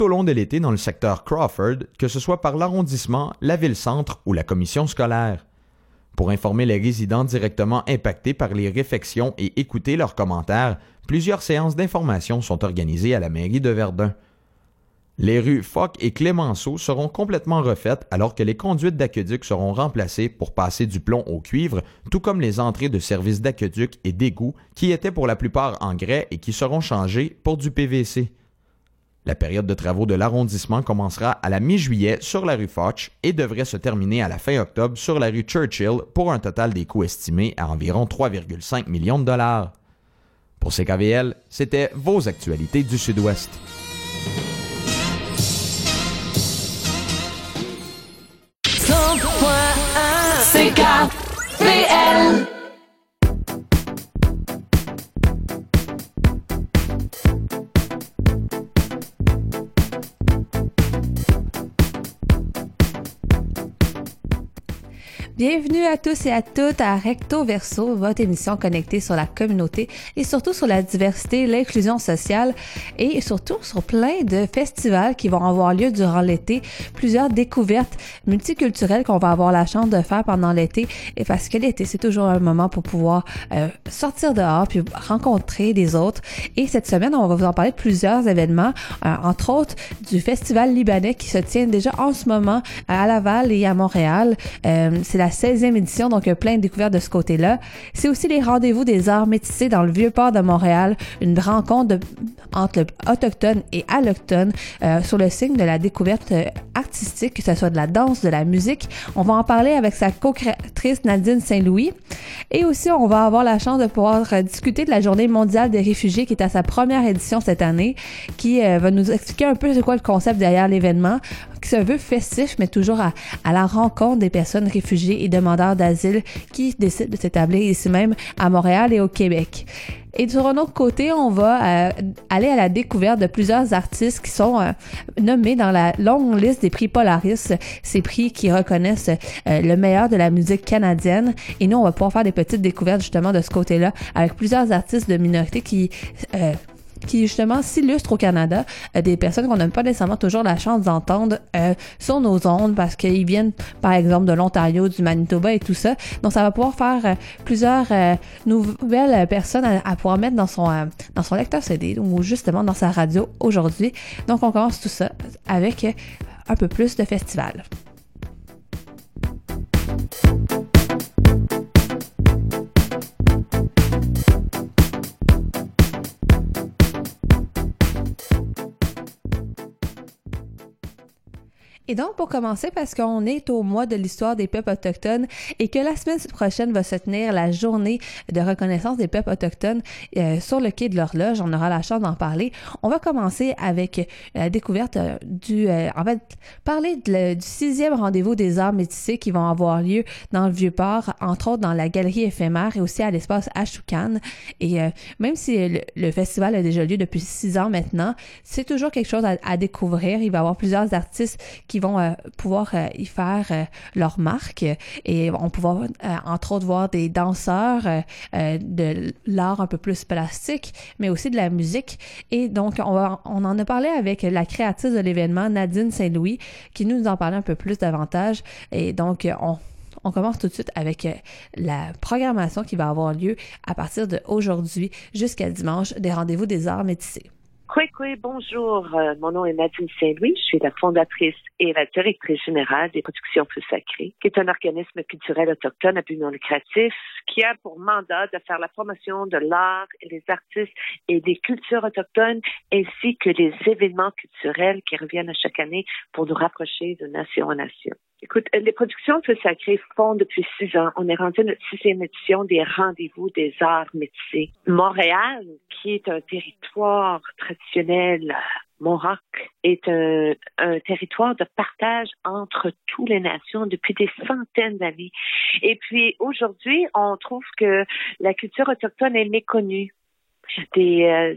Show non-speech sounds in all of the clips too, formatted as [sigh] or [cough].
au long de l'été dans le secteur Crawford, que ce soit par l'arrondissement, la ville-centre ou la commission scolaire. Pour informer les résidents directement impactés par les réfections et écouter leurs commentaires, plusieurs séances d'information sont organisées à la mairie de Verdun. Les rues Foch et Clémenceau seront complètement refaites alors que les conduites d'aqueduc seront remplacées pour passer du plomb au cuivre, tout comme les entrées de services d'aqueduc et d'égouts qui étaient pour la plupart en grès et qui seront changées pour du PVC. La période de travaux de l'arrondissement commencera à la mi-juillet sur la rue Foch et devrait se terminer à la fin octobre sur la rue Churchill pour un total des coûts estimés à environ 3,5 millions de dollars. Pour CKVL, c'était vos actualités du Sud-Ouest. Bienvenue à tous et à toutes à Recto Verso, votre émission connectée sur la communauté et surtout sur la diversité, l'inclusion sociale et surtout sur plein de festivals qui vont avoir lieu durant l'été, plusieurs découvertes multiculturelles qu'on va avoir la chance de faire pendant l'été et parce que l'été c'est toujours un moment pour pouvoir euh, sortir dehors puis rencontrer des autres et cette semaine on va vous en parler de plusieurs événements, euh, entre autres du festival libanais qui se tient déjà en ce moment à Laval et à Montréal. Euh, c'est la 16e édition, donc plein de découvertes de ce côté-là. C'est aussi les rendez-vous des arts métissés dans le Vieux-Port de Montréal, une rencontre entre autochtones et allochtones euh, sur le signe de la découverte euh, artistique, que ce soit de la danse, de la musique. On va en parler avec sa co-créatrice Nadine Saint-Louis. Et aussi, on va avoir la chance de pouvoir euh, discuter de la Journée mondiale des réfugiés qui est à sa première édition cette année, qui va nous expliquer un peu c'est quoi le concept derrière l'événement, qui se veut festif, mais toujours à, à la rencontre des personnes réfugiées et demandeurs d'asile qui décident de s'établir ici même à Montréal et au Québec. Et sur un autre côté, on va euh, aller à la découverte de plusieurs artistes qui sont euh, nommés dans la longue liste des prix Polaris, ces prix qui reconnaissent euh, le meilleur de la musique canadienne. Et nous, on va pouvoir faire des petites découvertes justement de ce côté-là avec plusieurs artistes de minorité qui qui justement s'illustrent au Canada, euh, des personnes qu'on n'a pas nécessairement toujours la chance d'entendre euh, sur nos ondes parce qu'ils viennent par exemple de l'Ontario, du Manitoba et tout ça. Donc ça va pouvoir faire euh, plusieurs nouvelles personnes à, pouvoir mettre dans son dans son lecteur CD ou justement dans sa radio aujourd'hui. Donc on commence tout ça avec un peu plus de festival. Et donc, pour commencer, parce qu'on est au mois de l'histoire des peuples autochtones et que la semaine prochaine va se tenir la journée de reconnaissance des peuples autochtones euh, sur le quai de l'horloge, on aura la chance d'en parler. On va commencer avec la découverte euh, du, euh, en fait, parler du sixième rendez-vous des arts métissés qui vont avoir lieu dans le Vieux-Port, entre autres dans la galerie éphémère et aussi à l'espace Ashoukan. Et même si le, festival a déjà lieu depuis six ans maintenant, c'est toujours quelque chose à, à découvrir. Il va y avoir plusieurs artistes qui vont euh, pouvoir euh, y faire euh, leur marque et on pouvoir entre autres voir des danseurs de l'art un peu plus plastique, mais aussi de la musique. Et donc on, va, on en a parlé avec la créatrice de l'événement, Nadine Saint-Louis, qui nous en parlait un peu plus davantage. Et donc on on commence tout de suite avec la programmation qui va avoir lieu à partir d'aujourd'hui jusqu'à dimanche des rendez-vous des arts métissés. Oui, bonjour. Euh, mon nom est Nadine Saint-Louis. Je suis la fondatrice et la directrice générale des Productions Plus Sacrées, qui est un organisme culturel autochtone à but non lucratif qui a pour mandat de faire la promotion de l'art des artistes et des cultures autochtones ainsi que des événements culturels qui reviennent à chaque année pour nous rapprocher de nation en nation. Écoute, euh, les productions Feu Sacré font depuis six ans. On est rendu à notre sixième édition des rendez-vous des arts métissés. Montréal, qui est un territoire traditionnel Montroc est un, un, territoire de partage entre toutes les nations depuis des centaines d'années. Et puis aujourd'hui, on trouve que la culture autochtone est méconnue. Des, euh,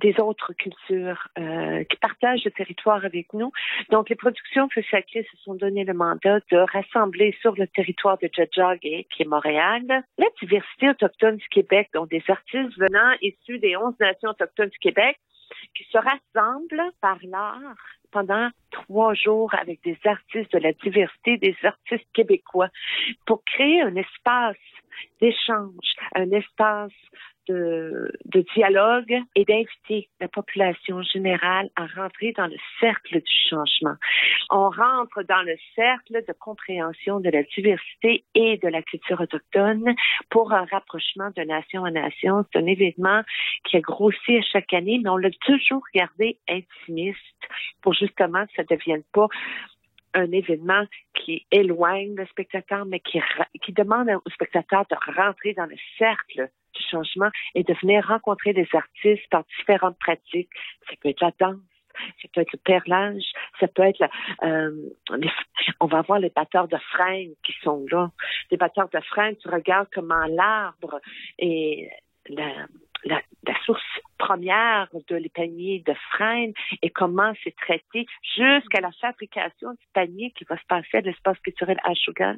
des autres cultures euh, qui partagent le territoire avec nous. Donc, les productions Feu Sacré se sont donné le mandat de rassembler sur le territoire de Djadjagé, qui est Montréal, la diversité autochtone du Québec, donc des artistes venant issus des 11 nations autochtones du Québec, qui se rassemblent par l'art pendant trois jours avec des artistes de la diversité, des artistes québécois, pour créer un espace d'échange, un espace de, dialogue et d'inviter la population générale à rentrer dans le cercle du changement. On rentre dans le cercle de compréhension de la diversité et de la culture autochtone pour un rapprochement de nation à nation. C'est un événement qui a grossi à chaque année, mais on l'a toujours gardé intimiste pour justement que ça ne devienne pas un événement qui éloigne le spectateur, mais qui demande au spectateur de rentrer dans le cercle changement et de venir rencontrer des artistes par différentes pratiques. Ça peut être la danse, ça peut être le perlage, ça peut être euh, on va voir les batteurs de freins qui sont là. Les batteurs de freins, tu regardes comment l'arbre et la, source première de les paniers de freine et comment c'est traité jusqu'à la fabrication du panier qui va se passer à l'espace culturel Ashugan.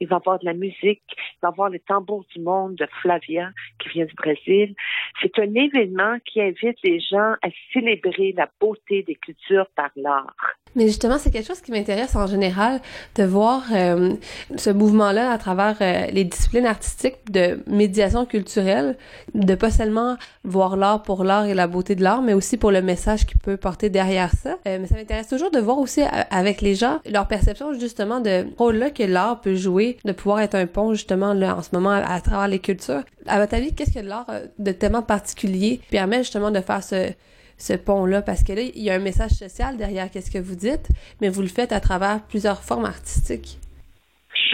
Il va y avoir de la musique, il va y avoir le tambour du monde de Flavia qui vient du Brésil. C'est un événement qui invite les gens à célébrer la beauté des cultures par l'art. Mais justement, c'est quelque chose qui m'intéresse en général de voir euh, ce mouvement-là à travers euh, les disciplines artistiques de médiation culturelle, de pas seulement voir l'art pour l'art et la beauté de l'art, mais aussi pour le message qui peut porter derrière ça. Euh, mais ça m'intéresse toujours de voir aussi avec les gens leur perception justement de rôle-là que l'art peut jouer, de pouvoir être un pont justement là en ce moment à, travers les cultures. À votre avis, qu'est-ce que l'art de tellement particulier permet justement de faire ce ce pont-là, parce que là, il y a un message social derrière qu'est-ce que vous dites, mais vous le faites à travers plusieurs formes artistiques.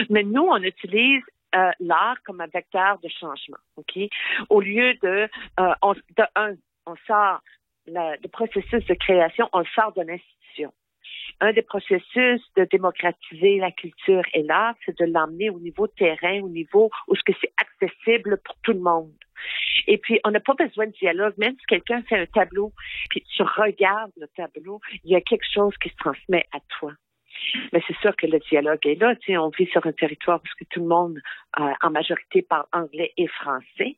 Mais nous, on utilise euh, l'art comme un vecteur de changement, OK? Au lieu de, euh, on, de un, on sort le processus de création, on sort de l'institution. Un des processus de démocratiser la culture et l'art, c'est de l'emmener au niveau terrain, au niveau où ce que c'est accessible pour tout le monde. Et puis, on n'a pas besoin de dialogue. Même si quelqu'un fait un tableau, puis tu regardes le tableau, il y a quelque chose qui se transmet à toi. Mais c'est sûr que le dialogue est là. Tu on vit sur un territoire parce que tout le monde, euh, en majorité, parle anglais et français.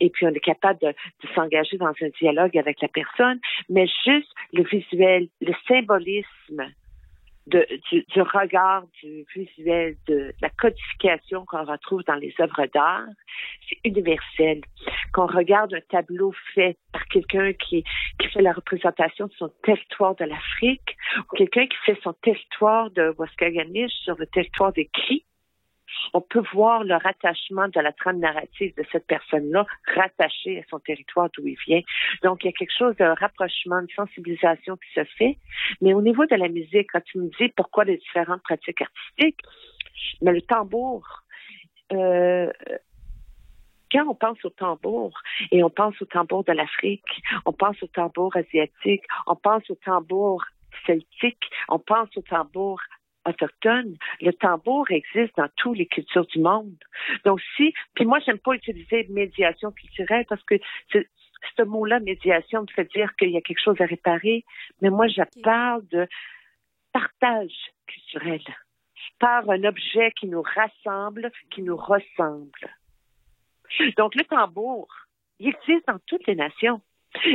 Et puis, on est capable de s'engager dans un dialogue avec la personne. Mais juste le visuel, le symbolisme, de, du, du, regard, du visuel, de, la codification qu'on retrouve dans les œuvres d'art, c'est universel. Qu'on regarde un tableau fait par quelqu'un qui, qui fait la représentation de son territoire de l'Afrique, ou quelqu'un qui fait son territoire de Waskaganish sur le territoire des cris, on peut voir le rattachement de la trame narrative de cette personne-là rattachée à son territoire d'où il vient. Donc, il y a quelque chose de rapprochement, de sensibilisation qui se fait. Mais au niveau de la musique, quand tu me dis pourquoi les différentes pratiques artistiques, mais le tambour, euh, quand on pense au tambour et on pense au tambour de l'Afrique, on pense au tambour asiatique, on pense au tambour celtique, on pense au tambour autochtone, le tambour existe dans toutes les cultures du monde. Donc si, puis moi j'aime pas utiliser médiation culturelle parce que ce mot-là, médiation, me fait dire qu'il y a quelque chose à réparer, mais moi je parle de partage culturel par un objet qui nous rassemble, qui nous ressemble. Donc le tambour, il existe dans toutes les nations.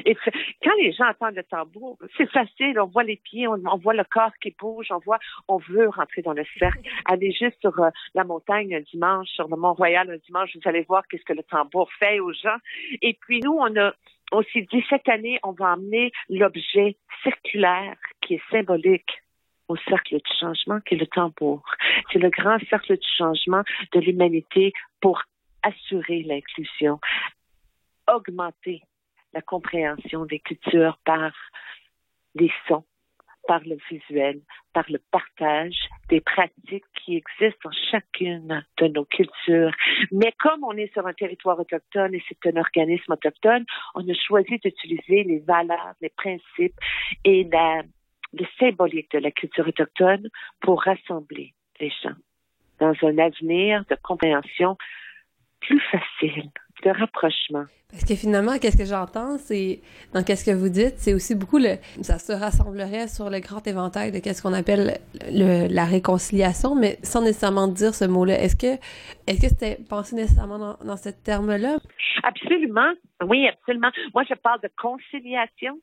Et quand les gens entendent le tambour, c'est facile. On voit les pieds, on, voit le corps qui bouge, on voit, on veut rentrer dans le cercle. Aller juste sur euh, la montagne un dimanche, sur le Mont-Royal un dimanche, vous allez voir qu'est-ce que le tambour fait aux gens. Et puis nous, on a, on s'est dit cette année, on va emmener l'objet circulaire qui est symbolique au cercle du changement, qui est le tambour. C'est le grand cercle du changement de l'humanité pour assurer l'inclusion, augmenter la compréhension des cultures par les sons, par le visuel, par le partage des pratiques qui existent dans chacune de nos cultures. Mais comme on est sur un territoire autochtone et c'est un organisme autochtone, on a choisi d'utiliser les valeurs, les principes et la, le symbolique de la culture autochtone pour rassembler les gens dans un avenir de compréhension plus facile de rapprochement. Parce que finalement, qu'est-ce que j'entends, c'est dans qu'est-ce que vous dites, c'est aussi beaucoup le, ça se rassemblerait sur le grand éventail de qu'est-ce qu'on appelle le, la réconciliation, mais sans nécessairement dire ce mot-là. Est-ce que, est-ce que c'était pensé nécessairement dans, dans ce terme-là? Absolument. Oui, absolument. Moi, je parle de conciliation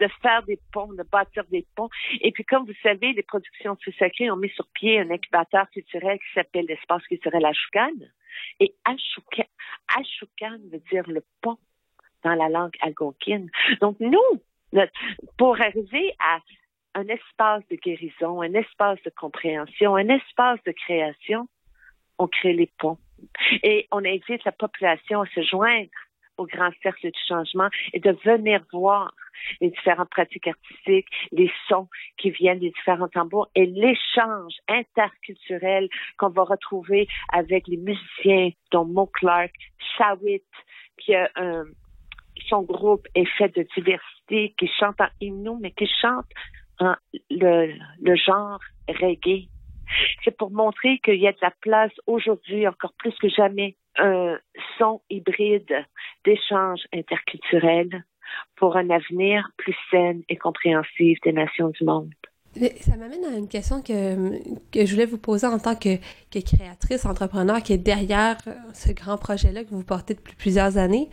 de faire des ponts, de bâtir des ponts. Et puis, comme vous savez, les productions de sacré ont mis sur pied un incubateur culturel qui s'appelle l'espace culturel Ashoukan. Et Ashoukan, veut dire le pont dans la langue algonquine. Donc, nous, pour arriver à un espace de guérison, un espace de compréhension, un espace de création, on crée les ponts. Et on invite la population à se joindre au grand cercle du changement et de venir voir les différentes pratiques artistiques, les sons qui viennent des différents tambours et l'échange interculturel qu'on va retrouver avec les musiciens dont Mo Clark, Shawit, qui a un, son groupe est fait de diversité, qui chante en hymne, mais qui chante en le genre reggae. C'est pour montrer qu'il y a de la place aujourd'hui, encore plus que jamais, un son hybride d'échanges interculturels pour un avenir plus sain et compréhensif des nations du monde. Ça m'amène à une question que, je voulais vous poser en tant que, créatrice, entrepreneur qui est derrière ce grand projet-là que vous portez depuis plusieurs années.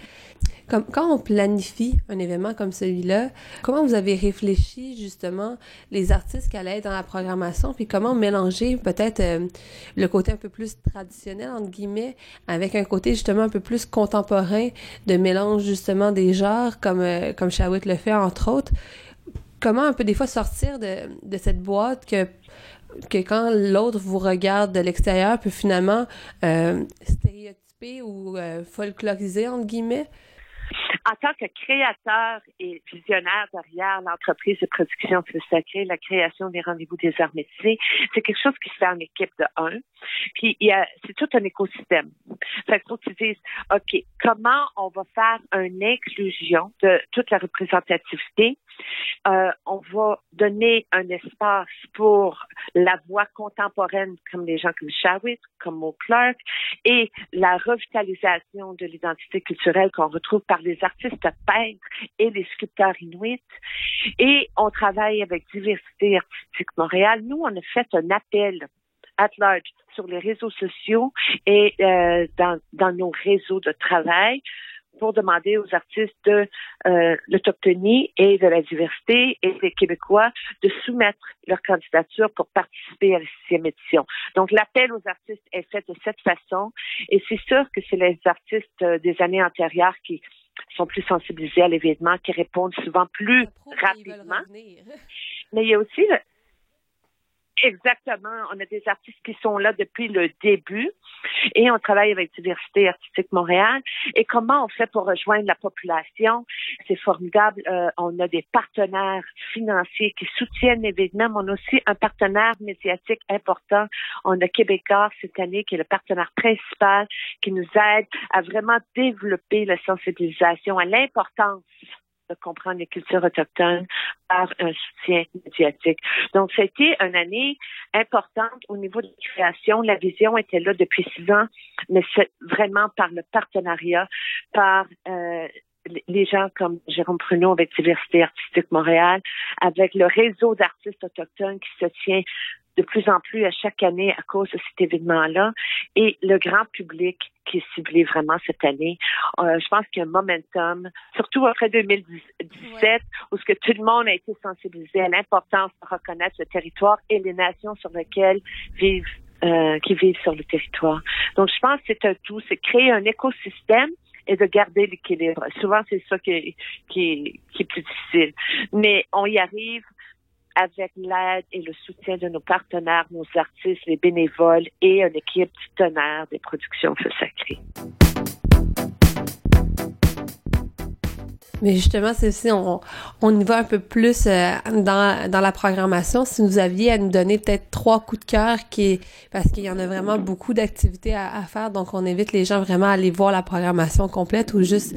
Comme, quand on planifie un événement comme celui-là, comment vous avez réfléchi justement les artistes qui allaient être dans la programmation, puis comment mélanger peut-être euh, le côté un peu plus traditionnel, entre guillemets, avec un côté justement un peu plus contemporain de mélange justement des genres, comme, euh, le fait entre autres? Comment un peu des fois sortir de, de cette boîte que que quand l'autre vous regarde de l'extérieur peut finalement euh, stéréotyper ou euh, folkloriser entre guillemets? En tant que créateur et visionnaire derrière l'entreprise de production de sacré, la création des rendez-vous des arts c'est quelque chose qui se fait en équipe de un. Puis c'est tout un écosystème. Fait que tu dises, OK, comment on va faire une inclusion de toute la représentativité? Euh, on va donner un espace pour la voix contemporaine comme des gens comme Shawit, comme Mo Clark, et la revitalisation de l'identité culturelle qu'on retrouve par les artistes peintres et les sculpteurs inuits. Et on travaille avec Diversité Artistique Montréal. Nous, on a fait un appel at large sur les réseaux sociaux et euh, dans, dans nos réseaux de travail pour demander aux artistes de euh, l'autochtonie et de la diversité et des Québécois de soumettre leur candidature pour participer à la sixième édition. Donc, l'appel aux artistes est fait de cette façon et c'est sûr que c'est les artistes euh, des années antérieures qui sont plus sensibilisés à l'événement, qui répondent souvent plus rapidement. Mais il y a aussi le, Exactement. On a des artistes qui sont là depuis le début et on travaille avec Diversité Artistique Montréal. Et comment on fait pour rejoindre la population? C'est formidable. Euh, on a des partenaires financiers qui soutiennent l'événement, mais on a aussi un partenaire médiatique important. On a Québécois cette année qui est le partenaire principal qui nous aide à vraiment développer la sensibilisation à l'importance de comprendre les cultures autochtones par un soutien médiatique. Donc, c'était une année importante au niveau de la création. La vision était là depuis six ans, mais c'est vraiment par le partenariat, par euh, les gens comme Jérôme Pruneau avec Diversité Artistique Montréal, avec le réseau d'artistes autochtones qui se tient de plus en plus à chaque année à cause de cet événement-là et le grand public qui est ciblé vraiment cette année. Euh, je pense qu'il y a un momentum, surtout après 2017, où ce que tout le monde a été sensibilisé à l'importance de reconnaître le territoire et les nations sur lesquelles vivent euh, qui vivent sur le territoire. Donc, je pense que c'est un tout, c'est créer un écosystème et de garder l'équilibre. Souvent, c'est ça qui qui, qui est plus difficile. Mais on y arrive avec l'aide et le soutien de nos partenaires, nos artistes, les bénévoles et une équipe tonnerre des productions Feu Sacré. Mais justement, c'est aussi, on, y va un peu plus euh, dans, la programmation. Si vous aviez à nous donner peut-être trois coups de cœur, qui parce qu'il y en a vraiment beaucoup d'activités à, faire, donc on invite les gens vraiment à aller voir la programmation complète ou juste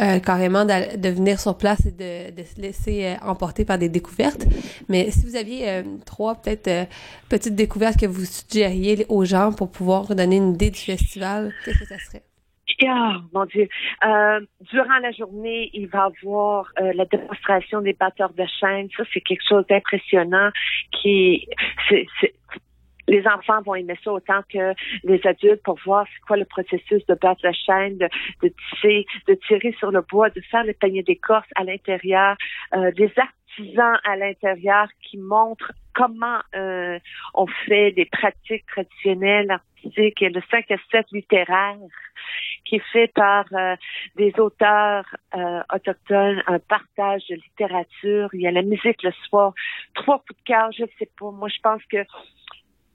euh, carrément de venir sur place et de, de se laisser euh, emporter par des découvertes. Mais si vous aviez trois peut-être petites découvertes que vous suggériez aux gens pour pouvoir donner une idée du festival, qu'est-ce que ça serait? Oh, mon Dieu. durant la journée, il va avoir la démonstration des batteurs de chaîne. Ça, c'est quelque chose d'impressionnant qui, les enfants vont aimer ça autant que les adultes pour voir c'est quoi le processus de battre la chaîne, de, de tisser, de tirer sur le bois, de faire le panier d'écorce à l'intérieur, euh, des artisans à l'intérieur qui montrent comment euh, on fait des pratiques traditionnelles artistiques. Et le 5 à 7 littéraire qui est fait par euh, des auteurs euh, autochtones, un partage de littérature, il y a la musique le soir, trois coups de cœur, je sais pas, moi je pense que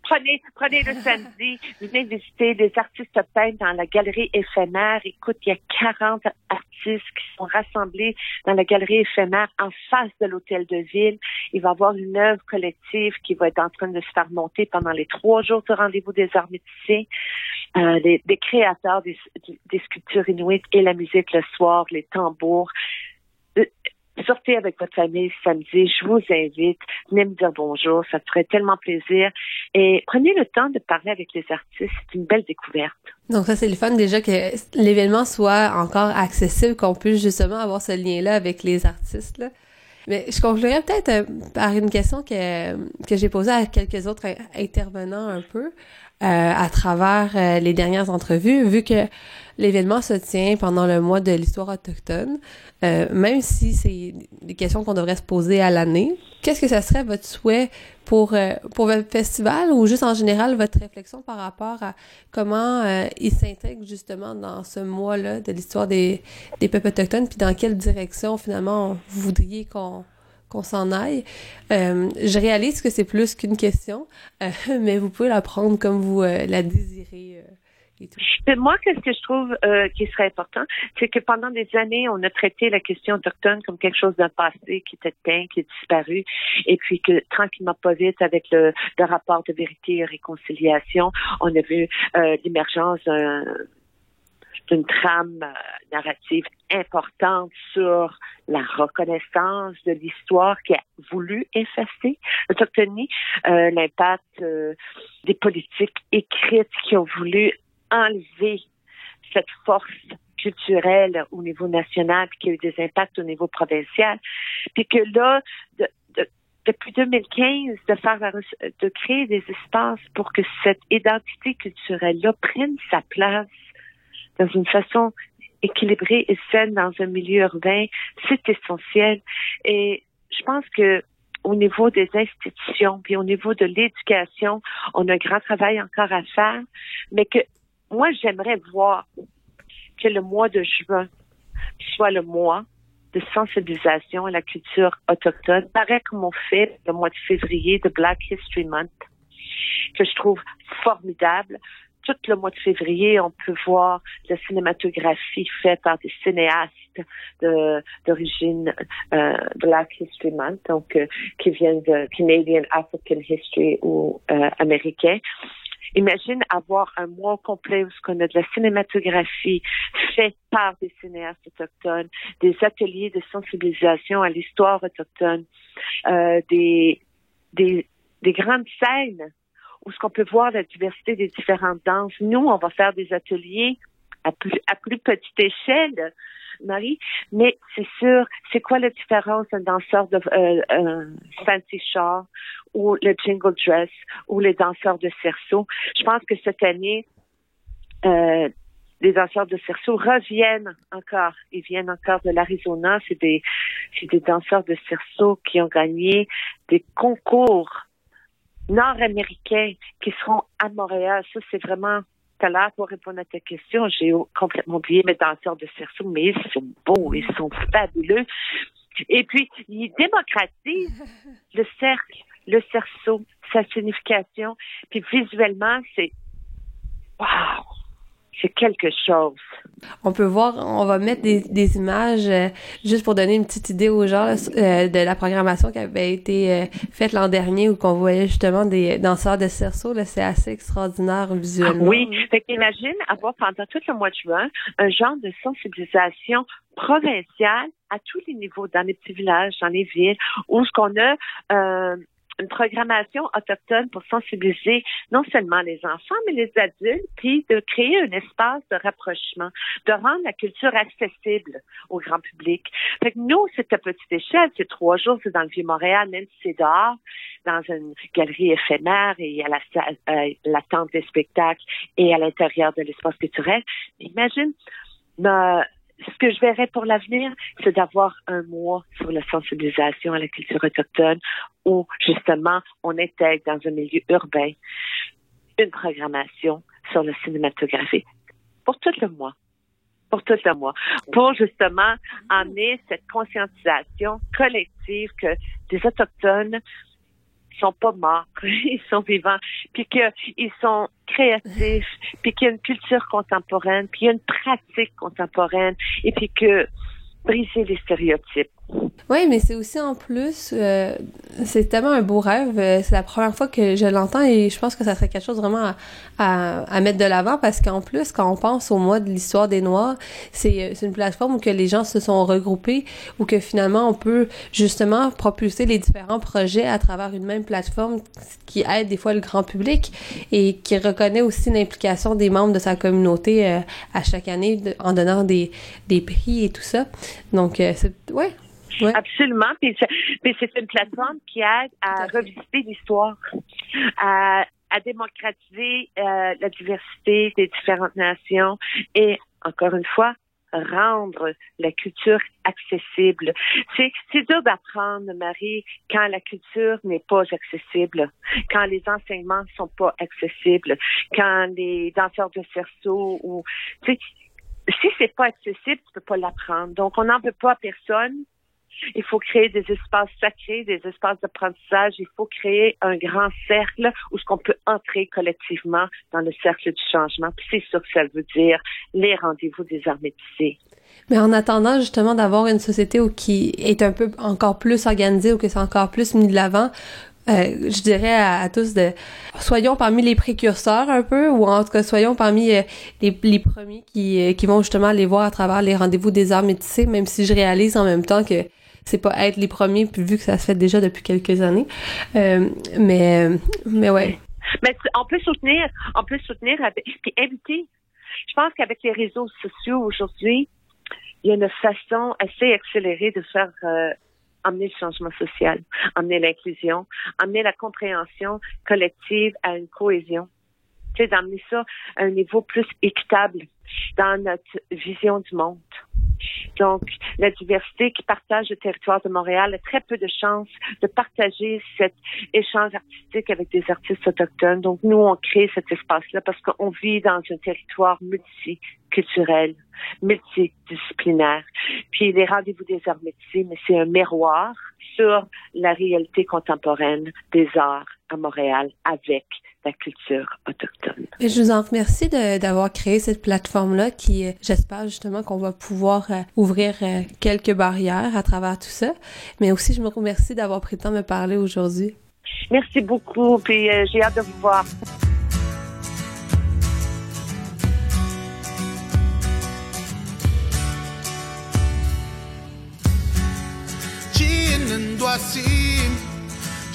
Prenez, prenez le samedi, venez visiter des artistes peintres dans la galerie éphémère. Écoute, il y a 40 artistes qui sont rassemblés dans la galerie éphémère en face de l'hôtel de ville. Il va y avoir une œuvre collective qui va être en train de se faire monter pendant les trois jours de rendez-vous des arts euh, des, créateurs des, des sculptures inuites et la musique le soir, les tambours sortez avec votre famille samedi, je vous invite, venez me dire bonjour, ça me ferait tellement plaisir. Et prenez le temps de parler avec les artistes, c'est une belle découverte. Donc ça, c'est le fun déjà que l'événement soit encore accessible, qu'on puisse justement avoir ce lien-là avec les artistes. Là. Mais je conclurai peut-être euh, par une question que, que j'ai posée à quelques autres intervenants un peu. Euh, à travers euh, les dernières entrevues, vu que l'événement se tient pendant le mois de l'histoire autochtone, euh, même si c'est des questions qu'on devrait se poser à l'année, qu'est-ce que ça serait votre souhait pour pour votre festival ou juste en général votre réflexion par rapport à comment il s'intègre justement dans ce mois-là de l'histoire des, des peuples autochtones, puis dans quelle direction finalement vous voudriez qu'on qu'on s'en aille. Euh, je réalise que c'est plus qu'une question, [laughs] euh, mais vous pouvez la prendre comme vous euh, la désirez. Et tout. Moi, qu'est-ce que je trouve qui serait important, c'est que pendant des années, on a traité la question autochtone comme quelque chose d'un passé qui était éteint, qui est disparu, et puis que tranquillement, pas vite, avec le, le rapport de vérité et réconciliation, on a vu l'émergence d'un une trame euh, narrative importante sur la reconnaissance de l'histoire qui a voulu effacer l'autochtonie, euh, l'impact euh, des politiques écrites qui ont voulu enlever cette force culturelle au niveau national, qui a eu des impacts au niveau provincial, puis que là, depuis 2015, de faire de créer des espaces pour que cette identité culturelle-là prenne sa place dans une façon équilibrée et saine dans un milieu urbain, c'est essentiel. Et je pense que au niveau des institutions, puis au niveau de l'éducation, on a un grand travail encore à faire, mais que moi, j'aimerais voir que le mois de juin soit le mois de sensibilisation à la culture autochtone, pareil comme on fait le mois de février de Black History Month, que je trouve formidable tout le mois de février, on peut voir la cinématographie faite par des cinéastes d'origine euh, Black History Month, donc euh, qui viennent de Canadian African History ou euh, américain. Imagine avoir un mois complet où on a de la cinématographie faite par des cinéastes autochtones, des ateliers de sensibilisation à l'histoire autochtone, euh, des, des, des grandes scènes où ce qu'on peut voir la diversité des différentes danses. Nous, on va faire des ateliers à plus, petite échelle, Marie, mais c'est sûr, c'est quoi la différence d'un danseur de euh, euh, fancy shaw ou le jingle dress ou les danseurs de cerceau? Je pense que cette année, euh, les danseurs de cerceau reviennent encore. Ils viennent encore de l'Arizona. C'est des, c'est des danseurs de cerceau qui ont gagné des concours nord-américains qui seront à Montréal. Ça, c'est vraiment tout à l'heure pour répondre à ta question. J'ai complètement oublié mes danseurs de cerceau, mais ils sont beaux, ils sont fabuleux. Et puis, ils démocratisent [laughs] le cercle, le cerceau, sa signification. Puis visuellement, c'est wow! C'est quelque chose. On peut voir, on va mettre des, des images euh, juste pour donner une petite idée aux gens euh, de la programmation qui avait été euh, faite l'an dernier où qu'on voyait justement des danseurs de cerceau. C'est assez extraordinaire visuellement. Ah oui, fait qu'imagine avoir pendant tout le mois de juin un genre de sensibilisation provinciale à tous les niveaux, dans les petits villages, dans les villes, où ce qu'on a une programmation autochtone pour sensibiliser non seulement les enfants, mais les adultes, puis de créer un espace de rapprochement, de rendre la culture accessible au grand public. Fait que nous, c'est à petite échelle, c'est trois jours, c'est dans le Vieux-Montréal, même si c'est dehors, dans une galerie éphémère et à la, euh, la tente des spectacles et à l'intérieur de l'espace culturel. Imagine, ce que je verrais pour l'avenir, c'est d'avoir un mois sur la sensibilisation à la culture autochtone où justement on intègre dans un milieu urbain une programmation sur la cinématographie pour tout le mois. Pour tout le mois. Pour justement amener cette conscientisation collective que des Autochtones sont pas morts, [laughs] ils sont vivants, puis qu'ils sont créatifs, puis qu'il y a une culture contemporaine, puis il y a une pratique contemporaine, et puis que briser les stéréotypes. Oui, mais c'est aussi en plus, euh, c'est tellement un beau rêve. Euh, c'est la première fois que je l'entends et je pense que ça serait quelque chose vraiment à, mettre de l'avant parce qu'en plus, quand on pense au mois de l'histoire des Noirs, c'est euh, une plateforme où que les gens se sont regroupés, où que finalement on peut justement propulser les différents projets à travers une même plateforme qui aide des fois le grand public et qui reconnaît aussi l'implication des membres de sa communauté à chaque année en donnant des, des prix et tout ça. Donc, c'est, ouais, Absolument. Puis c'est une plateforme qui aide à revisiter l'histoire, à, à démocratiser euh, la diversité des différentes nations et, encore une fois, rendre la culture accessible. C'est, c'est dur d'apprendre, Marie, quand la culture n'est pas accessible, quand les enseignements sont pas accessibles, quand les danseurs de cerceau ou, si c'est pas accessible, tu peux pas l'apprendre. Donc, on n'en veut pas à personne. Il faut créer des espaces sacrés, des espaces d'apprentissage. Il faut créer un grand cercle où ce qu'on peut entrer collectivement dans le cercle du changement. Puis c'est sûr que ça veut dire les rendez-vous des armées tissées. Mais en attendant justement d'avoir une société qui est un peu encore plus organisée, ou que c'est encore plus mis de l'avant, euh, je dirais à, tous de soyons parmi les précurseurs un peu ou en tout cas soyons parmi euh, les, les, premiers qui, euh, qui vont justement aller voir à travers les rendez-vous des arts métissés même si je réalise en même temps que c'est pas être les premiers, vu que ça se fait déjà depuis quelques années. Euh, mais, mais ouais. Mais on peut soutenir, on peut soutenir, puis inviter. Je pense qu'avec les réseaux sociaux aujourd'hui, il y a une façon assez accélérée de faire euh, amener le changement social, amener l'inclusion, amener la compréhension collective à une cohésion. Tu sais, d'amener ça à un niveau plus équitable dans notre vision du monde. Donc, la diversité qui partage le territoire de Montréal a très peu de chances de partager cet échange artistique avec des artistes autochtones. Donc, nous, on crée cet espace-là parce qu'on vit dans un territoire multiculturel, multidisciplinaire. Puis, les rendez-vous des arts métiers, mais c'est un miroir sur la réalité contemporaine des arts à Montréal avec la culture autochtone. Et je vous en remercie d'avoir créé cette plateforme-là qui, euh, j'espère justement qu'on va pouvoir euh, ouvrir euh, quelques barrières à travers tout ça. Mais aussi, je me remercie d'avoir pris le temps de me parler aujourd'hui. Merci beaucoup, puis j'ai hâte de vous voir.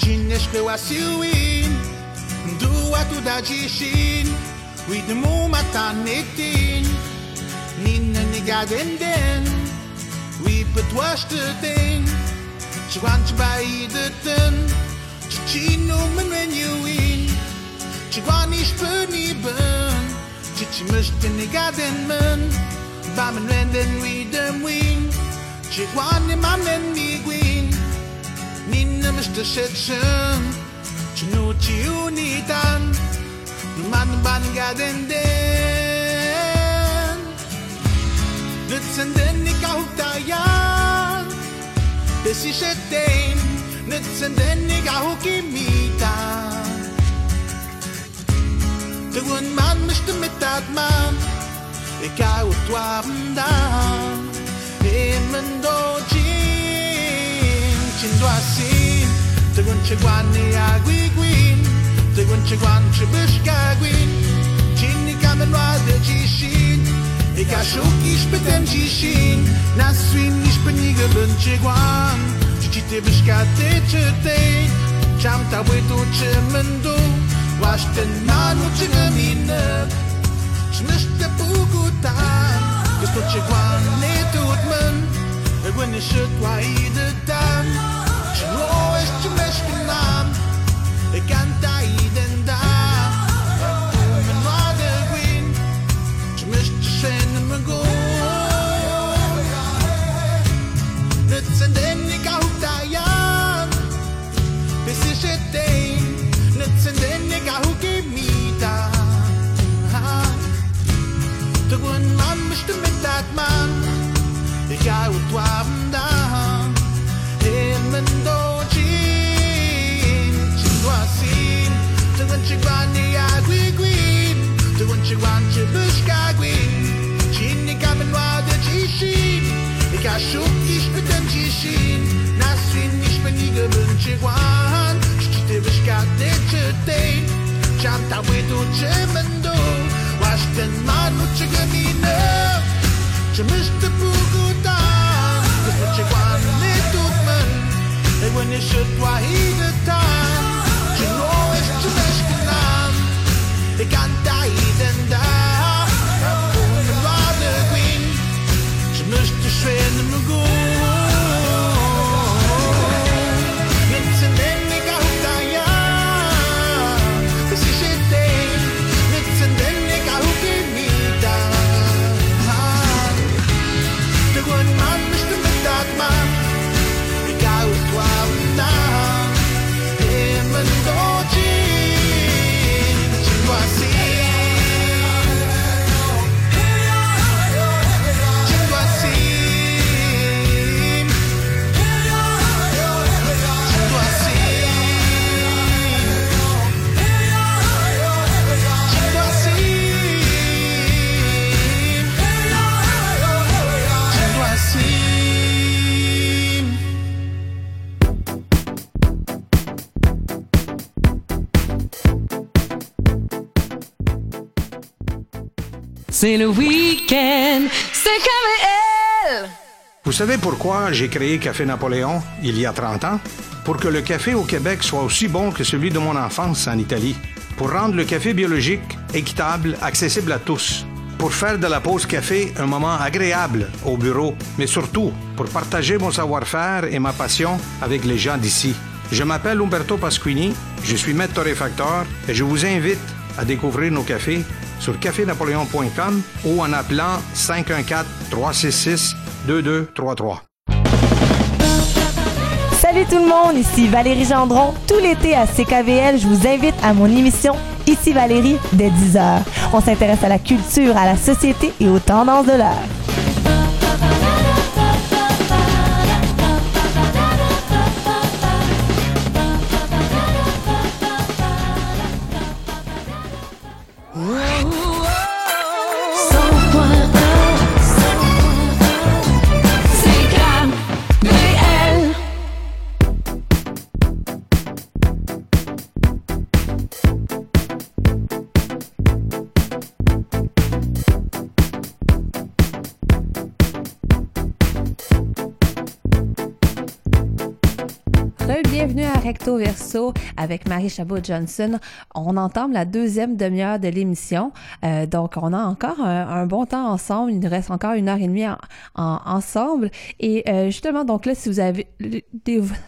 Cine ești eu asiuin Dua da gishin With the muma ta netin. Nina ni gaden den We put wash the thing Chwan chbai the ten Chichinu men when you in Chwan ish ben i ben Chichimish ten ni gaden men Bamen wenden we dem wing mamen ni Mr. Section. Chinuchi unitan Numan ban gaden den Netzenden ni kahutayan Desi shetem Netzenden ni kahukimitan Tegun man Mr. Mitadman Ikaw tuabendan Emendojin Chindo assim Te gonce guanni a guiguin, te gonce guance bëshka guin, qini kamen rade gjishin, e ka shuk ish për tem gjishin, na swim ish për një gëbën që guan, që që te bëshka te që te, qam ta vëjtu që mëndu, washtë nanu që në minët, që nështë të bugu tan, kësë për guan le të utmën, e gënë i shëtë wa i dë tanë, Canta what you want Szczęśliwy świat liczy dzień Żartały tu czy będą Właśnie na ludzie gminę Czy myślę pogoda Wystarczy ładny dupmy I when you should why the time Czy no jeszcze mieszka nam I ganta jeden da Tam pójdę młody gwin. Czy myślę świetnym gór C'est le week-end, c'est comme elle. Vous savez pourquoi j'ai créé Café Napoléon il y a 30 ans? Pour que le café au Québec soit aussi bon que celui de mon enfance en Italie. Pour rendre le café biologique, équitable, accessible à tous. Pour faire de la pause café un moment agréable au bureau, mais surtout pour partager mon savoir-faire et ma passion avec les gens d'ici. Je m'appelle Umberto Pasquini, je suis maître torréfacteur et je vous invite à découvrir nos cafés sur cafénapoléon.com ou en appelant 514-366-2233. Salut tout le monde, ici Valérie Gendron. Tout l'été à CKVL, je vous invite à mon émission Ici Valérie dès 10h. On s'intéresse à la culture, à la société et aux tendances de l'heure. Verso avec Marie Chabot-Johnson. On entame la deuxième demi-heure de l'émission. Euh, donc, on a encore un, bon temps ensemble. Il nous reste encore une heure et demie en, en, ensemble. Et euh, justement, donc là, si vous avez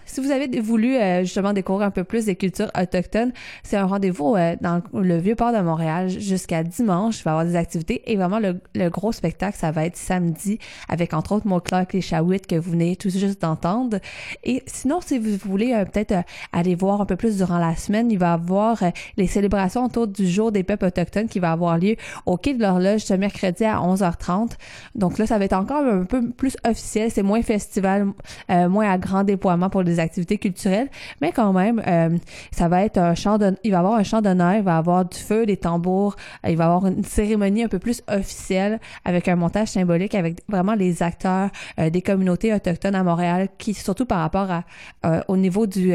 si vous avez voulu euh, justement découvrir un peu plus des cultures autochtones, c'est un rendez-vous euh, dans le Vieux-Port de Montréal jusqu'à dimanche. Il va y avoir des activités. Et vraiment, le, le, gros spectacle, ça va être samedi avec entre autres mon Clark Les Chawit que vous venez tout juste d'entendre. Et sinon, si vous voulez euh, peut-être euh, aller voir un peu plus durant la semaine, il va avoir euh, les célébrations autour du jour des peuples autochtones qui va avoir lieu au Quai de l'Horloge ce mercredi à 11h30. Donc là, ça va être encore un peu plus officiel. C'est moins festival, euh, moins à grand déploiement pour des activités culturelles, mais quand même, euh, ça va être un chant de, il va avoir un chant d'honneur, il va avoir du feu, des tambours, euh, il va avoir une cérémonie un peu plus officielle avec un montage symbolique avec vraiment les acteurs euh, des communautés autochtones à Montréal qui, surtout par rapport à, au niveau du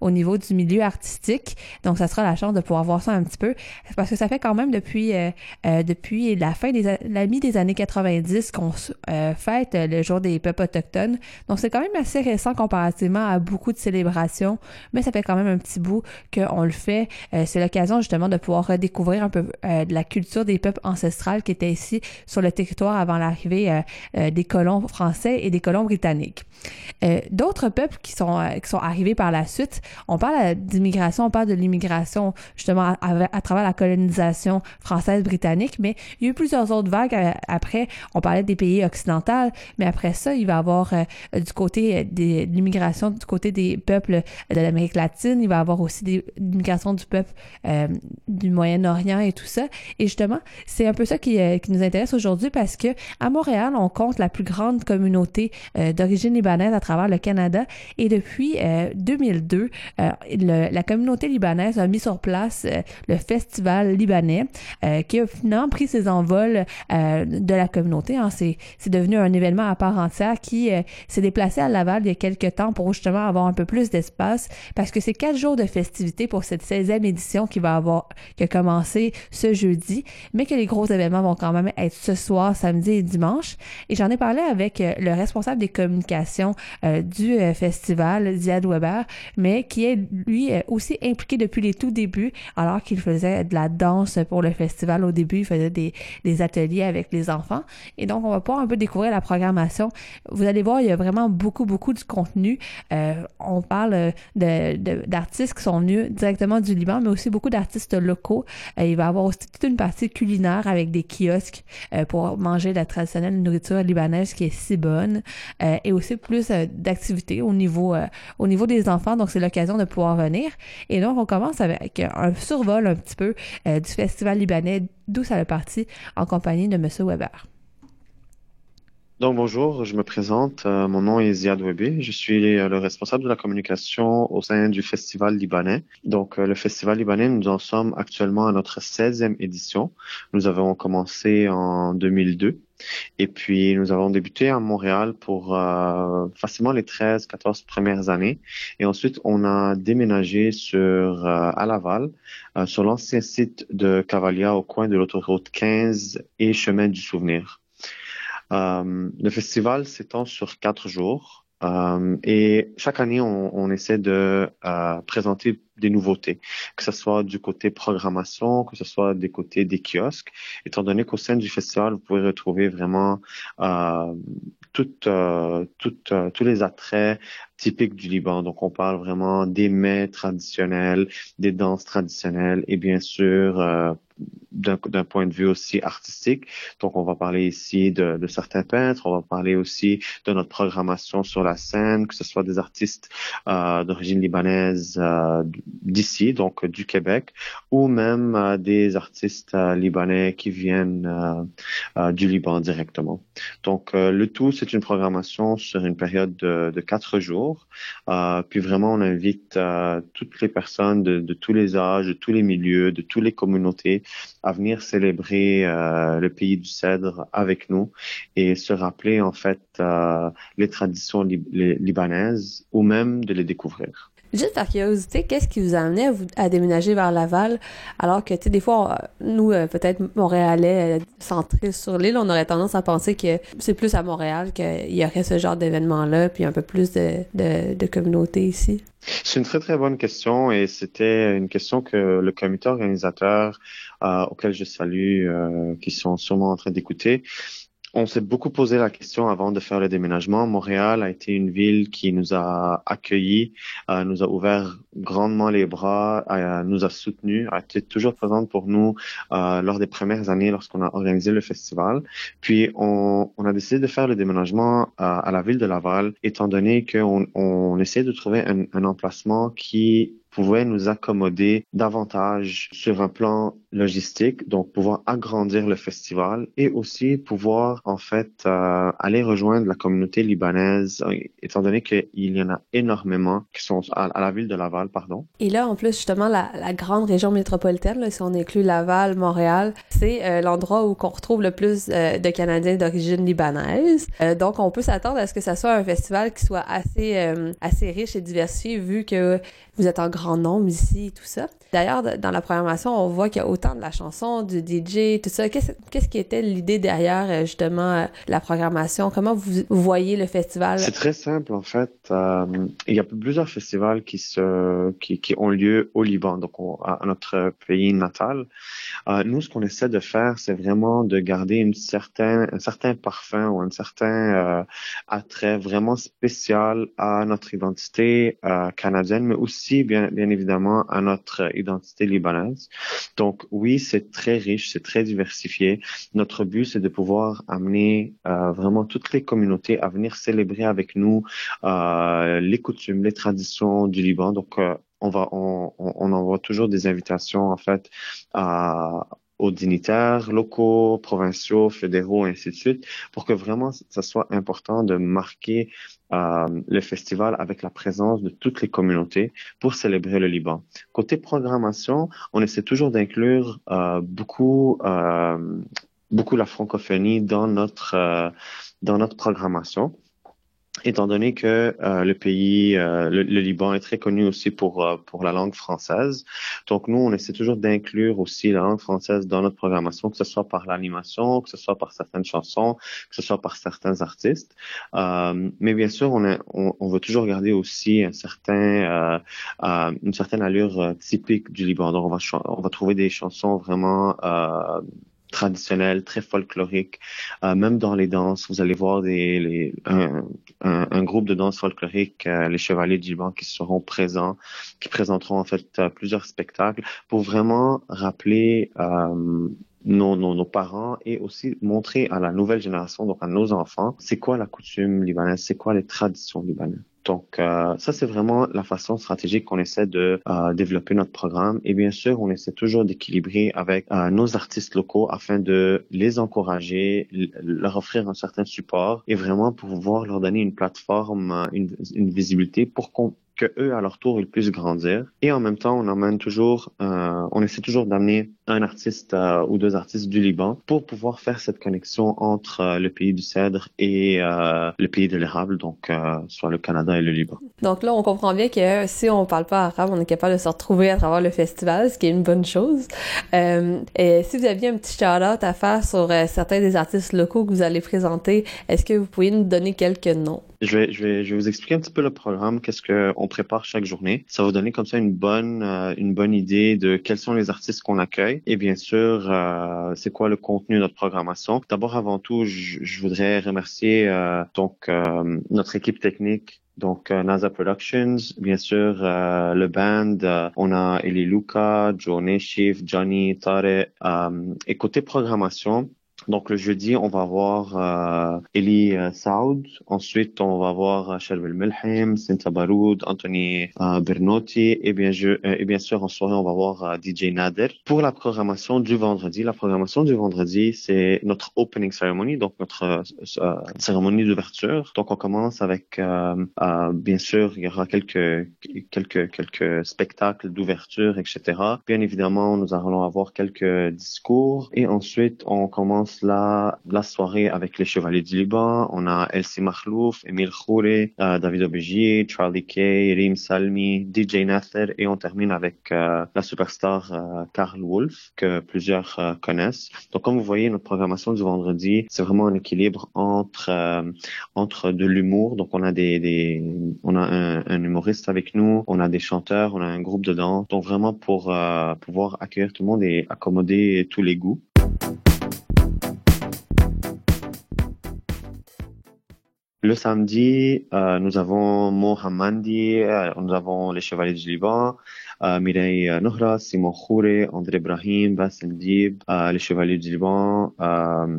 au niveau du milieu artistique. Donc, ça sera la chance de pouvoir voir ça un petit peu parce que ça fait quand même depuis euh, euh, depuis la fin des la mi des années 90 qu'on fête le jour des peuples autochtones. Donc, c'est quand même assez récent comparativement à beaucoup de célébrations, mais ça fait quand même un petit bout qu'on le fait. c'est l'occasion justement de pouvoir redécouvrir un peu de la culture des peuples ancestrales qui étaient ici sur le territoire avant l'arrivée des colons français et des colons britanniques. D'autres peuples qui sont qui sont arrivés par la suite. On parle d'immigration, on parle de l'immigration justement à, travers la colonisation française-britannique, mais il y a eu plusieurs autres vagues euh, après. On parlait des pays occidentaux, mais après ça, il va y avoir euh, du côté euh, de l'immigration du côté des peuples de l'Amérique latine, il va y avoir aussi des l'immigration du peuple du Moyen-Orient et tout ça. Et justement, c'est un peu ça qui, qui nous intéresse aujourd'hui parce que à Montréal, on compte la plus grande communauté d'origine libanaise à travers le Canada et depuis 2002, euh, la communauté libanaise a mis sur place euh, le festival libanais euh, qui a finalement pris ses envols de la communauté. Hein. C'est, devenu un événement à part entière qui s'est déplacé à Laval il y a quelques temps pour justement avoir un peu plus d'espace parce que c'est quatre jours de festivités pour cette 16e édition qui va avoir qui a commencé ce jeudi, mais que les gros événements vont quand même être ce soir, samedi et dimanche. Et j'en ai parlé avec le responsable des communications du festival, Ziad Weber, mais qui est lui aussi impliqué depuis les tout débuts, alors qu'il faisait de la danse pour le festival au début, il faisait des, des ateliers avec les enfants. Et donc, on va pouvoir un peu découvrir la programmation. Vous allez voir, il y a vraiment beaucoup, beaucoup de contenu. Euh, on parle de, d'artistes qui sont venus directement du Liban, mais aussi beaucoup d'artistes locaux. Euh, il va y avoir aussi toute une partie culinaire avec des kiosques euh, pour manger la traditionnelle nourriture libanaise qui est si bonne, et aussi plus d'activités au niveau, au niveau des enfants. Donc, c'est l'occasion de pouvoir venir. Et donc, on commence avec un survol un petit peu euh, du Festival libanais, d'où ça le parti, en compagnie de M. Weber. Donc bonjour, je me présente. Euh, mon nom est Ziad Webé. Je suis euh, le responsable de la communication au sein du Festival libanais. Donc le Festival libanais, nous en sommes actuellement à notre 16e édition. Nous avons commencé en 2002 et puis, nous avons débuté à Montréal pour euh, facilement les 13, 14 premières années. Et ensuite, on a déménagé sur euh, à Laval, euh, sur l'ancien site de Cavalia au coin de l'autoroute 15 et chemin du souvenir. Le festival s'étend sur quatre jours. Euh, et chaque année, on, on essaie de euh, présenter des nouveautés, que ce soit du côté programmation, que ce soit des côtés des kiosques, étant donné qu'au sein du festival, vous pouvez retrouver vraiment euh, toutes, euh, toutes, euh, tous les attraits typiques du Liban. Donc, on parle vraiment des mets traditionnels, des danses traditionnelles et bien sûr d'un point de vue aussi artistique. Donc, on va parler ici de, de, certains peintres, on va parler aussi de notre programmation sur la scène, que ce soit des artistes euh, d'origine libanaise euh, d'ici, donc du Québec, ou même euh, des artistes euh, libanais qui viennent euh, du Liban directement. Donc, le tout, c'est une programmation sur une période de, quatre jours. puis vraiment, on invite toutes les personnes de, tous les âges, de tous les milieux, de toutes les communautés à venir célébrer le pays du cèdre avec nous et se rappeler en fait les traditions libanaises ou même de les découvrir. Juste par curiosité, qu'est-ce qui vous a amené à, déménager vers Laval? Alors que, tu sais, des fois, nous, euh, peut-être Montréalais centrés sur l'île, on aurait tendance à penser que c'est plus à Montréal qu'il y aurait ce genre d'événement-là, puis un peu plus de, de, de communauté ici. C'est une très très bonne question et c'était une question que le comité organisateur euh, auquel je salue, euh, qui sont sûrement en train d'écouter, on s'est beaucoup posé la question avant de faire le déménagement. Montréal a été une ville qui nous a accueillis, euh, nous a ouvert grandement les bras, euh, nous a soutenus, a été toujours présente pour nous euh, lors des premières années lorsqu'on a organisé le festival. Puis on, on, a décidé de faire le déménagement à la ville de Laval, étant donné qu'on on essaie de trouver un, un emplacement qui pouvait nous accommoder davantage sur un plan logistique, donc pouvoir agrandir le festival et aussi pouvoir en fait euh, aller rejoindre la communauté libanaise, euh, étant donné qu'il y en a énormément qui sont à, à, la ville de Laval, pardon. Et là, en plus, justement, la, la grande région métropolitaine, là, si on inclut Laval, Montréal, c'est euh, l'endroit où on retrouve le plus euh, de Canadiens d'origine libanaise. Euh, donc, on peut s'attendre à ce que ça soit un festival qui soit assez, assez riche et diversifié, vu que vous êtes en grand nombre ici et tout ça. D'ailleurs, dans la programmation, on voit qu'il y a autant de la chanson, du DJ, tout ça. Qu'est-ce, qui était l'idée derrière, euh, justement, euh, la programmation? Comment vous voyez le festival? C'est très simple, en fait. Euh, il y a plusieurs festivals qui, se, qui, ont lieu au Liban, donc à notre pays natal. Nous, ce qu'on essaie de faire, c'est vraiment de garder une certaine, un certain parfum ou un certain attrait vraiment spécial à notre identité canadienne, mais aussi, bien, bien évidemment, à notre identité libanaise. Donc oui, c'est très riche, c'est très diversifié. Notre but, c'est de pouvoir amener euh, vraiment toutes les communautés à venir célébrer avec nous euh, les coutumes, les traditions du Liban. Donc euh, on va, on, on, envoie toujours des invitations en fait à, aux dignitaires locaux, provinciaux, fédéraux, ainsi de suite, pour que vraiment ça soit important de marquer euh, le festival avec la présence de toutes les communautés pour célébrer le Liban. Côté programmation, on essaie toujours d'inclure euh, beaucoup euh, beaucoup la francophonie dans notre euh, dans notre programmation étant donné que euh, le pays, euh, le, Liban est très connu aussi pour euh, pour la langue française. Donc nous, on essaie toujours d'inclure aussi la langue française dans notre programmation, que ce soit par l'animation, que ce soit par certaines chansons, que ce soit par certains artistes. mais bien sûr, on, est, on, on, veut toujours garder aussi un certain une certaine allure typique du Liban. Donc on va on va trouver des chansons vraiment traditionnel, très folklorique. Euh, même dans les danses, vous allez voir des, les, un, un, groupe de danse folklorique, euh, les Chevaliers du Liban, qui seront présents, qui présenteront en fait euh, plusieurs spectacles pour vraiment rappeler euh, nos, nos, nos, parents et aussi montrer à la nouvelle génération, donc à nos enfants, c'est quoi la coutume libanaise, c'est quoi les traditions libanaises. Donc, euh, ça, c'est vraiment la façon stratégique qu'on essaie de euh, développer notre programme. Et bien sûr, on essaie toujours d'équilibrer avec euh, nos artistes locaux afin de les encourager, leur offrir un certain support et vraiment pouvoir leur donner une plateforme, une, une visibilité pour qu'on que eux, à leur tour, ils puissent grandir. Et en même temps, on emmène toujours, euh, on essaie toujours d'amener un artiste euh, ou deux artistes du Liban pour pouvoir faire cette connexion entre euh, le pays du cèdre et le pays de l'érable, donc soit le Canada et le Liban. Donc là, on comprend bien que si on parle pas arabe, on est capable de se retrouver à travers le festival, ce qui est une bonne chose. et si vous aviez un petit shout-out à faire sur certains des artistes locaux que vous allez présenter, est-ce que vous pourriez nous donner quelques noms? Je vais, je vais, je vais vous expliquer un petit peu le programme, qu'est-ce qu'on prépare chaque journée. Ça va vous donner comme ça une bonne, euh, une bonne idée de quels sont les artistes qu'on accueille et bien sûr, euh, c'est quoi le contenu de notre programmation. D'abord, avant tout, je, voudrais remercier euh, donc euh, notre équipe technique donc, euh, NASA Productions, bien sûr, euh, le band, euh, on a Eli Luca, Joe Neshif, Johnny, Tare. et côté programmation, donc le jeudi, on va voir euh, Eli euh, Saoud. Ensuite, on va voir Sherwell Melhem, Sinta Baroud, Anthony euh, Bernotti et bien, je, euh, et bien sûr en soirée, on va voir euh, DJ Nader. Pour la programmation du vendredi, la programmation du vendredi, c'est notre opening ceremony, donc notre cérémonie d'ouverture. Donc on commence avec, bien sûr, il y aura quelques quelques quelques spectacles d'ouverture, etc. Bien évidemment, nous allons avoir quelques discours et ensuite on commence la, soirée avec les Chevaliers du Liban. On a Elsie Mahlouf, Emile Khouri, euh, David Obegier, Charlie Kay, Rim Salmi, DJ Nather et on termine avec euh, la superstar euh, Carl Wolf que plusieurs euh, connaissent. Donc comme vous voyez, notre programmation du vendredi, c'est vraiment un équilibre entre entre de l'humour. Donc on a des, on a un, un, humoriste avec nous, on a des chanteurs, on a un groupe de danse. Donc vraiment pour pouvoir accueillir tout le monde et accommoder tous les goûts. Le samedi, euh, nous avons Mohammadi, euh, nous avons les Chevaliers du Liban, euh, Mireille Nohra, Simon Khoure, André Ibrahim, Bassem Dib, euh, les Chevaliers du Liban, euh,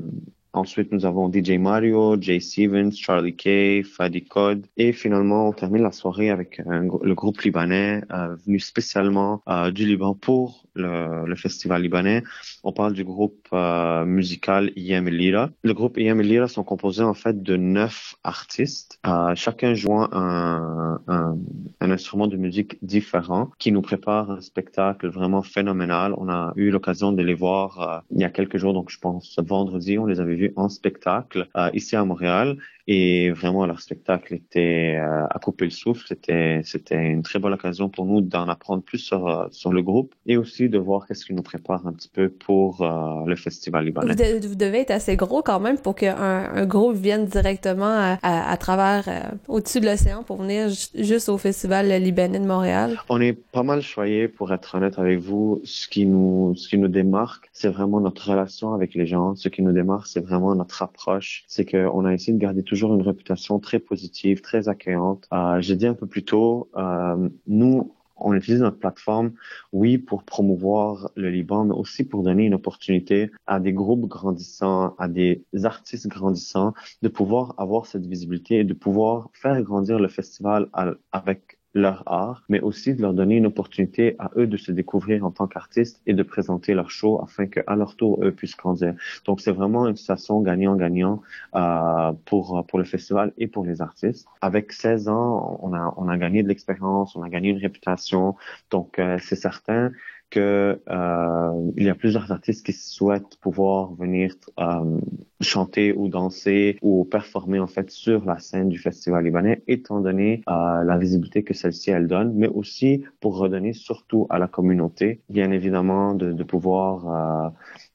Ensuite, nous avons DJ Mario, Jay Stevens, Charlie K, Fadi Code. Et finalement, on termine la soirée avec gr- le groupe libanais euh, venu spécialement euh, du Liban pour le, festival libanais. On parle du groupe euh, musical IM Lira. Le groupe IM Lira sont composés en fait de neuf artistes, euh, chacun jouant un, un, instrument de musique différent qui nous prépare un spectacle vraiment phénoménal. On a eu l'occasion de les voir euh, il y a quelques jours, donc je pense vendredi, on les avait vus en spectacle euh, ici à Montréal et vraiment leur spectacle était euh, à couper le souffle. C'était c'était une très bonne occasion pour nous d'en apprendre plus sur euh, sur le groupe et aussi de voir qu'est-ce qui nous prépare un petit peu pour euh, le festival libanais. Vous, de- vous devez être assez gros quand même pour qu'un un groupe vienne directement à, à- à travers, euh, au-dessus de l'océan pour venir ju- juste au Festival libanais de Montréal. On est pas mal choyé, pour être honnête avec vous. Ce qui nous, ce qui nous démarque, c'est vraiment notre relation avec les gens. Ce qui nous démarque, c'est vraiment notre approche. C'est qu'on a essayé de garder toujours une réputation très positive, très accueillante. Euh, J'ai dit un peu plus tôt, euh, nous, on utilise notre plateforme, oui, pour promouvoir le Liban, mais aussi pour donner une opportunité à des groupes grandissants, à des artistes grandissants, de pouvoir avoir cette visibilité et de pouvoir faire grandir le festival avec leur art, mais aussi de leur donner une opportunité à eux de se découvrir en tant qu'artistes et de présenter leur show afin qu'à leur tour, eux puissent grandir. Donc, c'est vraiment une situation gagnant-gagnant euh, pour, pour le festival et pour les artistes. Avec 16 ans, on a, on a gagné de l'expérience, on a gagné une réputation. Donc, euh, c'est certain que euh, il y a plusieurs artistes qui souhaitent pouvoir venir euh, chanter ou danser ou performer en fait sur la scène du festival libanais, étant donné euh, la visibilité que celle-ci elle donne, mais aussi pour redonner surtout à la communauté, bien évidemment, de, pouvoir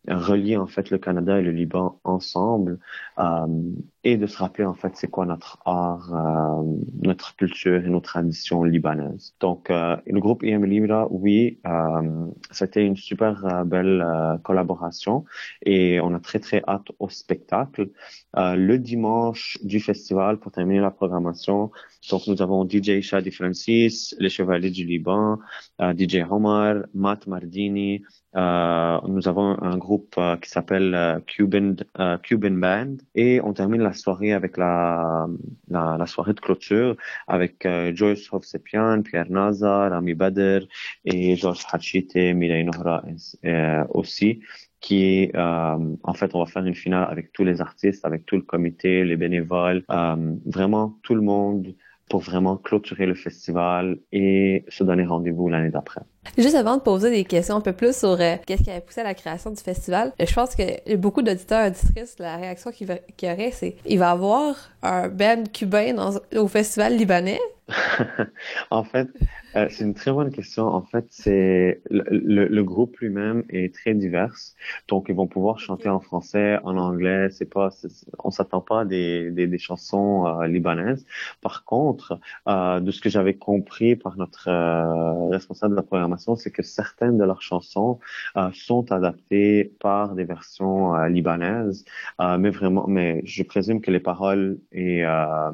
euh, relier en fait le Canada et le Liban ensemble euh, et de se rappeler en fait c'est quoi notre art, notre culture et nos traditions libanaises. Donc le groupe IM Libra, oui, c'était une super belle collaboration et on a très très hâte au spectacle. Euh, le dimanche du festival pour terminer la programmation, donc nous avons DJ Shadi Francis, les Chevaliers du Liban, euh, DJ Omar, Matt Mardini. Euh, nous avons un groupe qui s'appelle Cuban Band et on termine la soirée avec la la, soirée de clôture avec Joyce Hovsepian, Pierre Nazar, Rami Bader et Georges Hachite, Mireille Nohra aussi qui est, euh, en fait, on va faire une finale avec tous les artistes, avec tout le comité, les bénévoles, euh, vraiment tout le monde pour vraiment clôturer le festival et se donner rendez-vous l'année d'après. Juste avant de poser des questions un peu plus sur euh, qu'est-ce qui a poussé à la création du festival, je pense que beaucoup d'auditeurs et auditrices, la réaction qu'il y aurait, c'est il va y avoir un band cubain au festival libanais. [laughs] en fait, euh, c'est une très bonne question. En fait, c'est le, le, le groupe lui-même est très divers, donc ils vont pouvoir chanter en français, en anglais. C'est pas, c'est- on s'attend pas à des, des, des chansons euh, libanaises. Par contre, euh, de ce que j'avais compris par notre euh, responsable de la programmation, c'est que certaines de leurs chansons euh, sont adaptées par des versions euh, libanaises, euh, mais vraiment, mais je présume que les paroles et euh,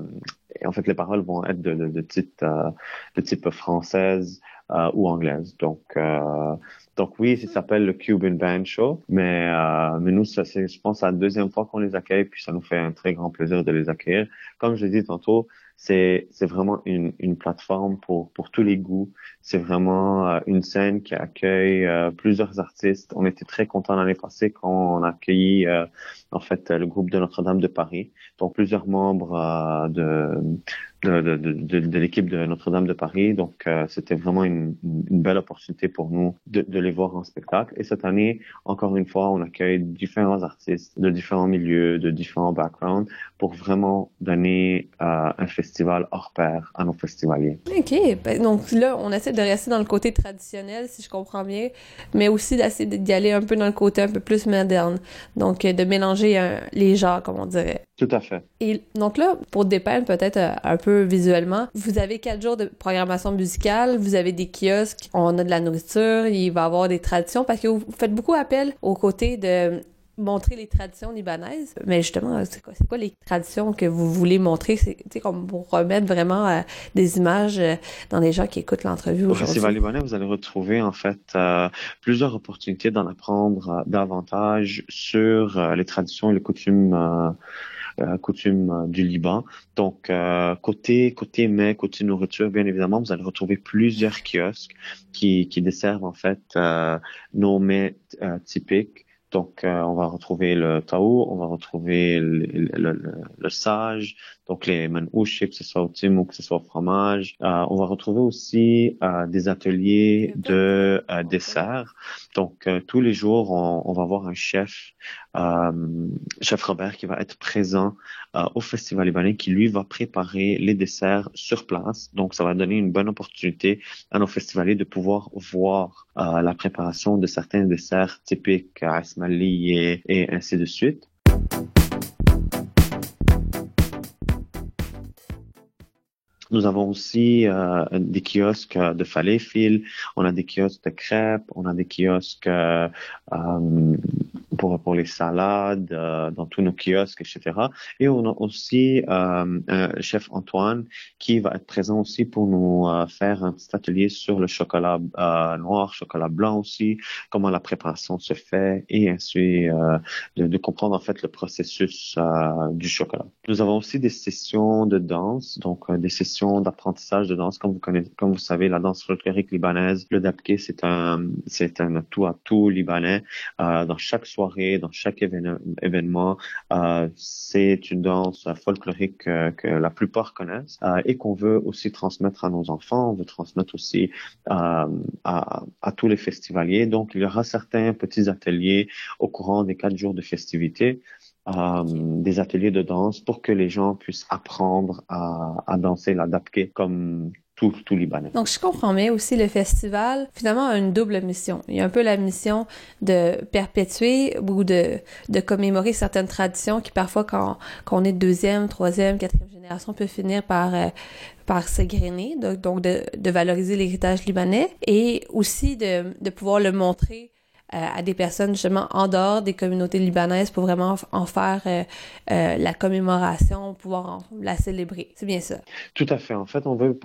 et en fait, les paroles vont être de, de, de type, euh, de type française euh, ou anglaise. Donc, euh, donc oui, ça s'appelle le Cuban Band Show, mais, mais nous, ça, c'est, je pense, la deuxième fois qu'on les accueille, puis ça nous fait un très grand plaisir de les accueillir. Comme je l'ai dit tantôt, c'est, c'est vraiment une, une plateforme pour, pour tous les goûts. C'est vraiment euh, une scène qui accueille euh, plusieurs artistes. On était très contents l'année passée quand on a accueilli euh, en fait le groupe de Notre-Dame de Paris, donc plusieurs membres euh, de, de, de, de, de, l'équipe de Notre-Dame de Paris. Donc euh, c'était vraiment une, une belle opportunité pour nous de les voir en spectacle. Et cette année, encore une fois, on accueille différents artistes de différents milieux, de différents backgrounds, pour vraiment donner euh, un festival hors pair à nos festivaliers. OK. Ben, donc là, on essaie de rester dans le côté traditionnel, si je comprends bien, mais aussi d'essayer d'y aller un peu dans le côté un peu plus moderne. Donc, euh, de mélanger euh, les genres, comme on dirait. Tout à fait. Et donc là, pour dépeindre peut-être un peu visuellement, vous avez quatre jours de programmation musicale, vous avez des kiosques, on a de la nourriture, il va y avoir des traditions, parce que vous faites beaucoup appel aux côtés de montrer les traditions libanaises. Mais justement, c'est quoi, c'est quoi les traditions que vous voulez montrer? C'est, tu sais, comme pour remettre vraiment euh, des images euh, dans les gens qui écoutent l'entrevue Au. Festival libanais, vous allez retrouver en fait euh, plusieurs opportunités d'en apprendre euh, davantage sur les traditions et les coutumes, euh, coutumes du Liban. Donc euh, côté côté mets, côté nourriture, bien évidemment, vous allez retrouver plusieurs kiosques qui qui desservent en fait euh, nos mets euh, typiques. Donc, euh, on va retrouver le taou, on va retrouver le sage, donc les manouches, que ce soit au tim ou que ce soit au fromage. Euh, on va retrouver aussi euh, des ateliers de euh, dessert. Donc, euh, tous les jours, on, on va avoir un chef, euh, chef Robert, qui va être présent euh, au Festival libanais, qui lui va préparer les desserts sur place. Donc, ça va donner une bonne opportunité à nos festivaliers de pouvoir voir euh, la préparation de certains desserts typiques à Ismaili et, et ainsi de suite. Nous avons aussi euh, des kiosques de falafel, on a des kiosques de crêpes, on a des kiosques euh, euh, pour, pour les salades euh, dans tous nos kiosques, etc. Et on a aussi euh, un chef Antoine qui va être présent aussi pour nous euh, faire un petit atelier sur le chocolat noir, chocolat blanc aussi, comment la préparation se fait et ainsi de, de comprendre en fait le processus du chocolat. Nous avons aussi des sessions de danse, donc des sessions d'apprentissage de danse. Comme vous connaissez, comme vous savez, la danse folklorique libanaise, le dabke, c'est un, c'est un tout à tout libanais. Euh, dans chaque soirée, dans chaque évén- événement, euh, c'est une danse folklorique euh, que la plupart connaissent euh, et qu'on veut aussi transmettre à nos enfants. On veut transmettre aussi euh, à, à tous les festivaliers. Donc, il y aura certains petits ateliers au courant des quatre jours de festivités euh, des ateliers de danse pour que les gens puissent apprendre à, à danser la comme tout, tout Libanais. Donc, je comprends bien aussi le festival, finalement, a une double mission. Il y a un peu la mission de perpétuer ou de, de commémorer certaines traditions qui, parfois, quand, quand on est de deuxième, troisième, quatrième génération, peut finir par, euh, par s'égrener. Donc, donc de, de valoriser l'héritage libanais et aussi de, de pouvoir le montrer à des personnes justement en dehors des communautés libanaises pour vraiment en faire euh, euh, la commémoration, pouvoir la célébrer. C'est bien ça. Tout à fait. En fait, on veut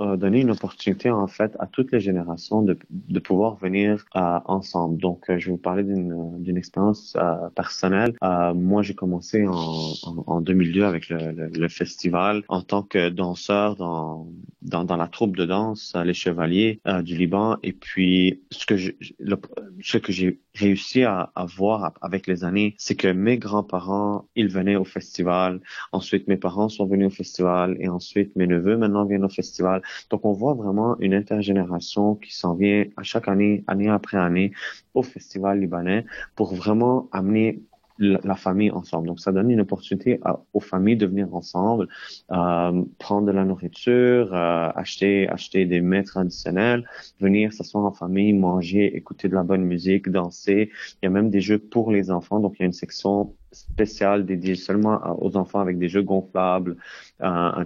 euh, donner une opportunité en fait à toutes les générations de, pouvoir venir euh, ensemble. Donc, euh, je vais vous parler d'une expérience euh, personnelle. Euh, moi, j'ai commencé en, en, en 2002 avec le, festival en tant que danseur dans dans, la troupe de danse euh, Les Chevaliers euh, du Liban. Et puis, ce que je, ce que j'ai réussi à, voir avec les années, c'est que mes grands-parents, ils venaient au festival. Ensuite, mes parents sont venus au festival et ensuite mes neveux maintenant viennent au festival. Donc, on voit vraiment une intergénération qui s'en vient à chaque année, année après année, au festival libanais pour vraiment amener la, famille ensemble. Donc, ça donne une opportunité aux familles de venir ensemble, euh, prendre de la nourriture, euh, acheter, acheter des mets traditionnels, venir s'asseoir en famille, manger, écouter de la bonne musique, danser. Il y a même des jeux pour les enfants. Donc, il y a une section spéciale dédiée seulement aux enfants avec des jeux gonflables, un,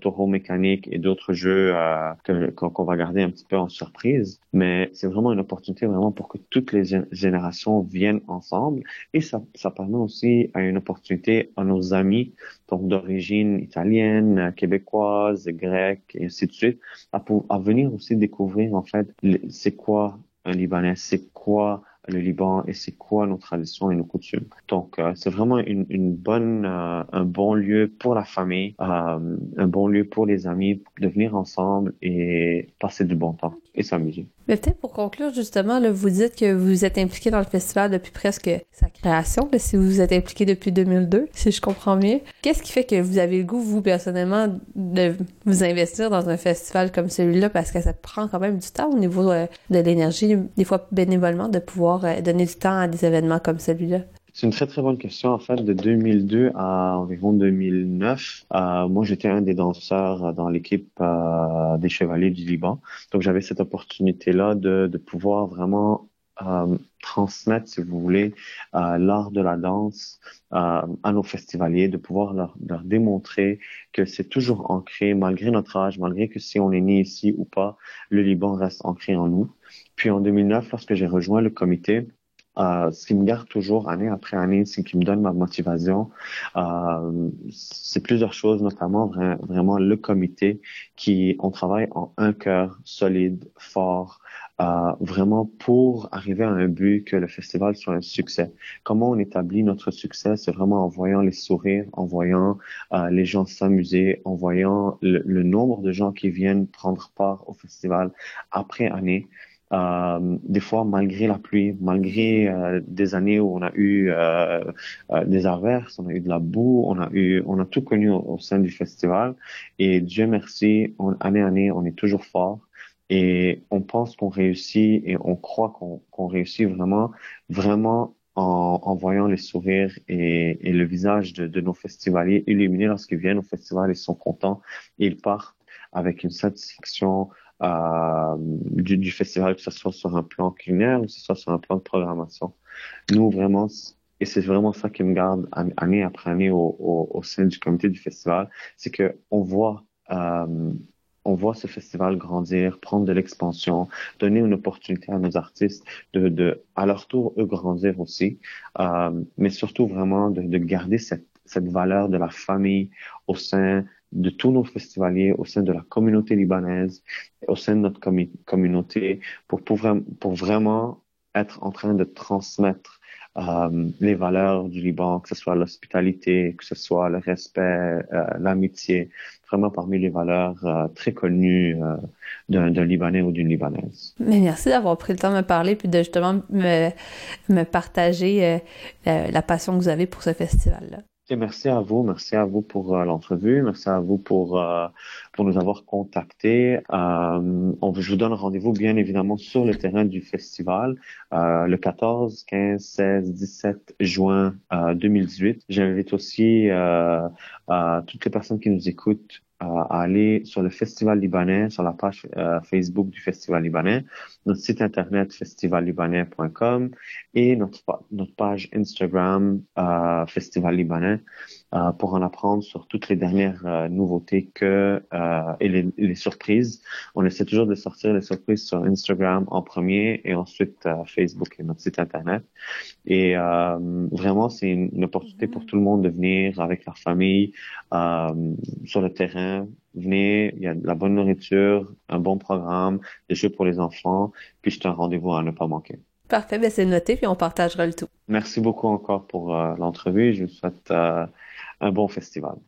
taureau mécanique et d'autres jeux euh, qu'on va garder un petit peu en surprise. Mais c'est vraiment une opportunité vraiment pour que toutes les gén- générations viennent ensemble et ça, permet aussi à une opportunité à nos amis d'origine italienne, québécoise, grecque et ainsi de suite à, venir aussi découvrir en fait c'est quoi un Libanais, c'est quoi le Liban et c'est quoi nos traditions et nos coutumes. Donc euh, c'est vraiment une, bonne euh, un bon lieu pour la famille, euh, un bon lieu pour les amis de venir ensemble et passer du bon temps et s'amuser. Mais peut-être pour conclure, justement, vous dites que vous êtes impliqué dans le festival depuis presque sa création, là, si vous êtes impliqué depuis 2002, si je comprends mieux. Qu'est-ce qui fait que vous avez le goût, vous, personnellement, de vous investir dans un festival comme celui-là, parce que ça prend quand même du temps au niveau de l'énergie, des fois bénévolement, de pouvoir euh, donner du temps à des événements comme celui-là? C'est une très très bonne question. En fait, de 2002 à environ 2009, euh, moi j'étais un des danseurs dans l'équipe euh, des Chevaliers du Liban. Donc j'avais cette opportunité-là de, de pouvoir vraiment transmettre, si vous voulez, l'art de la danse à nos festivaliers, de pouvoir leur, leur démontrer que c'est toujours ancré, malgré notre âge, malgré que si on est né ici ou pas, le Liban reste ancré en nous. Puis en 2009, lorsque j'ai rejoint le comité, euh, ce qui me garde toujours année après année, ce qui me donne ma motivation, euh, c'est plusieurs choses, notamment vra- vraiment le comité qui, on travaille en un cœur solide, fort, euh, vraiment pour arriver à un but que le festival soit un succès. Comment on établit notre succès, c'est vraiment en voyant les sourires, en voyant euh, les gens s'amuser, en voyant le, le nombre de gens qui viennent prendre part au festival après année. Euh, des fois, malgré la pluie, malgré euh, des années où on a eu euh, euh, des averses, on a eu de la boue, on a eu, on a tout connu au, sein du festival. Et Dieu merci, on, année à année, on est toujours fort. Et on pense qu'on réussit et on croit qu'on qu'on réussit vraiment, vraiment en, en voyant les sourires et, et le visage de, de nos festivaliers illuminés lorsqu'ils viennent au festival, ils sont contents et ils partent avec une satisfaction euh, du, du festival, que ce soit sur un plan culinaire ou que ce soit sur un plan de programmation. Nous, vraiment, et c'est vraiment ça qui me garde an- année après année au, au, au sein du comité du festival, c'est que on voit euh, on voit ce festival grandir, prendre de l'expansion, donner une opportunité à nos artistes de, de à leur tour, eux grandir aussi, euh, mais surtout vraiment de, de garder cette, cette valeur de la famille au sein de tous nos festivaliers, au sein de la communauté libanaise, au sein de notre commu- communauté, pour, pour, pour vraiment être en train de transmettre euh, les valeurs du Liban, que ce soit l'hospitalité, que ce soit le respect, euh, l'amitié, vraiment parmi les valeurs euh, très connues euh, d'un Libanais ou d'une Libanaise. Mais merci d'avoir pris le temps de me parler puis de justement me, me partager euh, la, la passion que vous avez pour ce festival-là. Merci à vous, merci à vous pour euh, l'entrevue, merci à vous pour euh, pour nous avoir contactés. Euh, je vous donne rendez-vous bien évidemment sur le terrain du festival euh, le 14, 15, 16, 17 juin euh, 2018. J'invite aussi euh, euh, toutes les personnes qui nous écoutent euh, à aller sur le Festival libanais, sur la page euh, Facebook du Festival libanais, notre site internet festivallibanais.com et notre, notre page Instagram euh, Festival libanais euh, pour en apprendre sur toutes les dernières euh, nouveautés que euh, et les, les surprises. On essaie toujours de sortir les surprises sur Instagram en premier et ensuite euh, Facebook et notre site internet. Et euh, vraiment, c'est une, une opportunité pour tout le monde de venir avec leur famille euh, sur le terrain. Venez, il y a de la bonne nourriture, un bon programme, des jeux pour les enfants, puis c'est un rendez-vous à ne pas manquer. Parfait, ben c'est noté puis on partagera le tout. Merci beaucoup encore pour euh, l'entrevue. Je vous souhaite euh, un bon festival.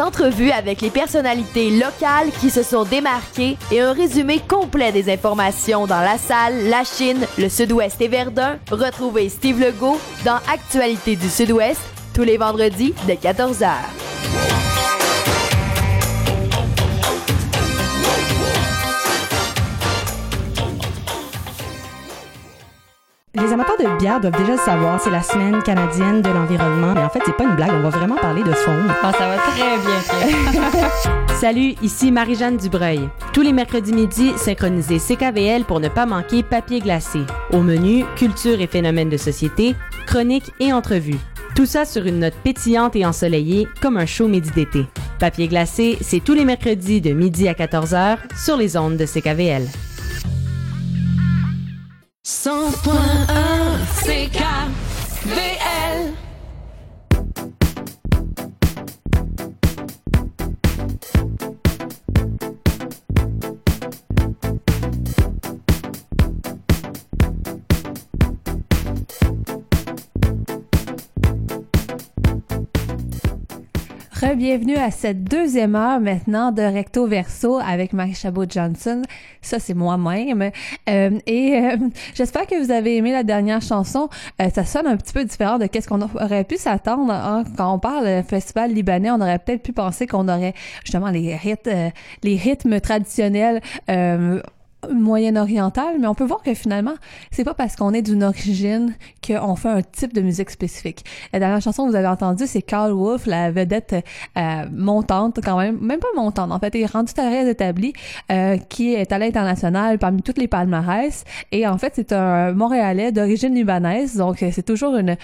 Entrevues avec les personnalités locales qui se sont démarquées et un résumé complet des informations dans la salle, la Chine, le Sud-Ouest et Verdun. Retrouvez Steve Legault dans Actualité du Sud-Ouest tous les vendredis de 14h. Les amateurs de bière doivent déjà le savoir, c'est la semaine canadienne de l'environnement. Mais en fait, c'est pas une blague, on va vraiment parler de faune. Ah, ça va très bien. [laughs] Salut, ici Marie-Jeanne Dubreuil. Tous les mercredis midi, synchronisez CKVL pour ne pas manquer Papier glacé. Au menu, culture et phénomènes de société, chroniques et entrevues. Tout ça sur une note pétillante et ensoleillée, comme un chaud midi d'été. Papier glacé, c'est tous les mercredis de midi à 14h sur les ondes de CKVL. 100.1 CKVL Bienvenue à cette deuxième heure maintenant de Recto Verso avec Marie Chabot-Johnson. Ça, c'est moi-même. Euh, et euh, j'espère que vous avez aimé la dernière chanson. Euh, ça sonne un petit peu différent de qu'est-ce qu'on aurait pu s'attendre. Hein. Quand on parle festival libanais, on aurait peut-être pu penser qu'on aurait justement les rythmes, les rythmes traditionnels moyen-orientale, mais on peut voir que finalement, c'est pas parce qu'on est d'une origine qu'on fait un type de musique spécifique. La dernière chanson que vous avez entendue, c'est Carl Wolf, la vedette euh, montante quand même, même pas montante, en fait, il est rendu très établi, euh, qui est à l'international parmi toutes les palmarès, et en fait, c'est un Montréalais d'origine libanaise, donc c'est toujours une,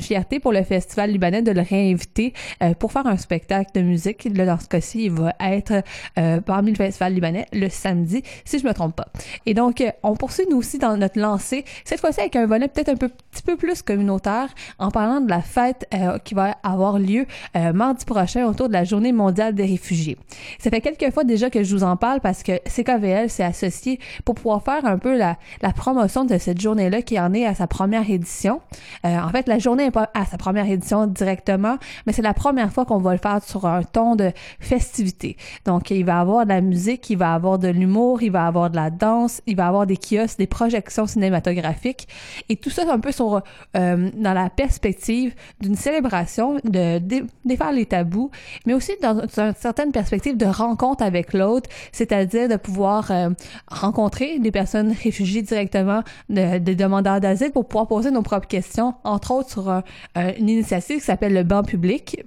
fierté pour le festival libanais de le réinviter euh, pour faire un spectacle de musique. Dans ce cas-ci, il va être euh, parmi le festival libanais le samedi, si je me trompe pas. Et donc, euh, on poursuit nous aussi dans notre lancée, cette fois-ci avec un volet peut-être un peu, petit peu plus communautaire, en parlant de la fête euh, qui va avoir lieu euh, mardi prochain autour de la Journée mondiale des réfugiés. Ça fait quelques fois déjà que je vous en parle parce que CKVL s'est associé pour pouvoir faire un peu la, promotion de cette journée-là qui en est à sa première édition. en fait, la journée n'est pas à sa première édition directement, mais c'est la première fois qu'on va le faire sur un ton de festivité. Donc, il va y avoir de la musique, il va y avoir de l'humour, il va y avoir de la danse, il va avoir des kiosques, des projections cinématographiques. Et tout ça un peu sur euh, dans la perspective d'une célébration de, défaire les tabous, mais aussi dans une certaine perspective de rencontre avec l'autre, c'est-à-dire de pouvoir euh, rencontrer des personnes réfugiées directement, des demandeurs d'asile pour pouvoir poser nos propres questions, entre autres sur une initiative qui s'appelle le banc public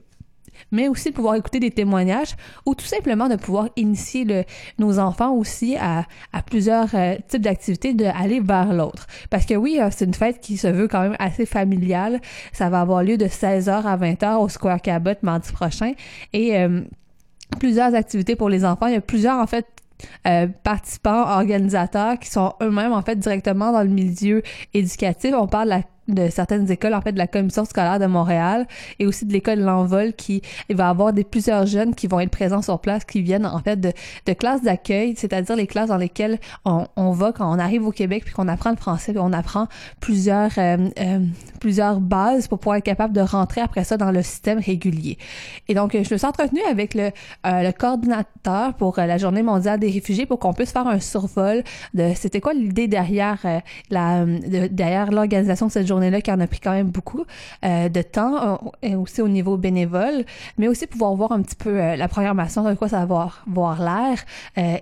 mais aussi de pouvoir écouter des témoignages ou tout simplement de pouvoir initier nos enfants aussi à, à plusieurs euh, types d'activités, d'aller vers l'autre. Parce que oui, euh, c'est une fête qui se veut quand même assez familiale. Ça va avoir lieu de 16h à 20h au Square Cabot mardi prochain et euh, plusieurs activités pour les enfants. Il y a plusieurs en fait participants, organisateurs qui sont eux-mêmes en fait directement dans le milieu éducatif. On parle de la de certaines écoles, en fait, de la commission scolaire de Montréal et aussi de l'école L'Envol qui il va avoir des plusieurs jeunes qui vont être présents sur place, qui viennent en fait de, de classes d'accueil, c'est-à-dire les classes dans lesquelles on, on, va quand on arrive au Québec puis qu'on apprend le français, puis on apprend plusieurs euh, euh, plusieurs bases pour pouvoir être capable de rentrer après ça dans le système régulier. Et donc, je me suis entretenue avec le, euh, le coordinateur pour la Journée mondiale des réfugiés pour qu'on puisse faire un survol de c'était quoi l'idée derrière la de, derrière l'organisation de cette journée journée-là qui en a pris quand même beaucoup euh, de temps, euh, et aussi au niveau bénévole, mais aussi pouvoir voir un petit peu euh, la programmation, de quoi ça va voir, l'air.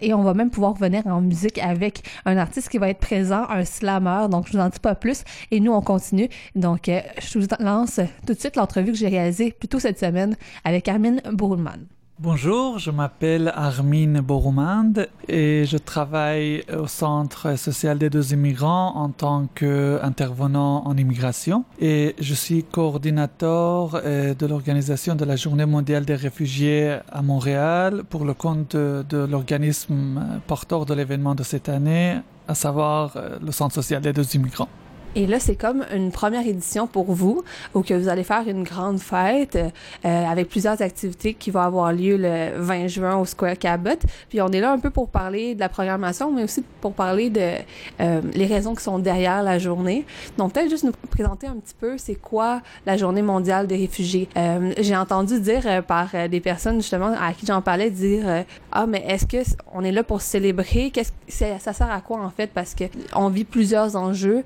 et on va même pouvoir venir en musique avec un artiste qui va être présent, un slammer. Donc, je vous en dis pas plus. Et nous, on continue. Donc, je vous lance tout de suite l'entrevue que j'ai réalisée plus tôt cette semaine avec Armin Bourlman. Bonjour, je m'appelle Armin Borumand et je travaille au Centre social des deux immigrants en tant qu'intervenant en immigration et je suis coordinateur euh, de l'organisation de la Journée mondiale des réfugiés à Montréal pour le compte de, l'organisme porteur de l'événement de cette année, à savoir euh, le Centre social des deux immigrants. Et là, c'est comme une première édition pour vous, où que vous allez faire une grande fête euh, avec plusieurs activités qui vont avoir lieu le 20 juin au Square Cabot. Puis on est là un peu pour parler de la programmation, mais aussi pour parler de euh, les raisons qui sont derrière la journée. Donc peut-être juste nous présenter un petit peu c'est quoi la journée mondiale des réfugiés? Euh, J'ai entendu dire euh, par euh, des personnes justement à qui j'en parlais dire euh, ah mais est-ce que on est là pour célébrer? Qu'est-ce ça sert à quoi en fait parce que on vit plusieurs enjeux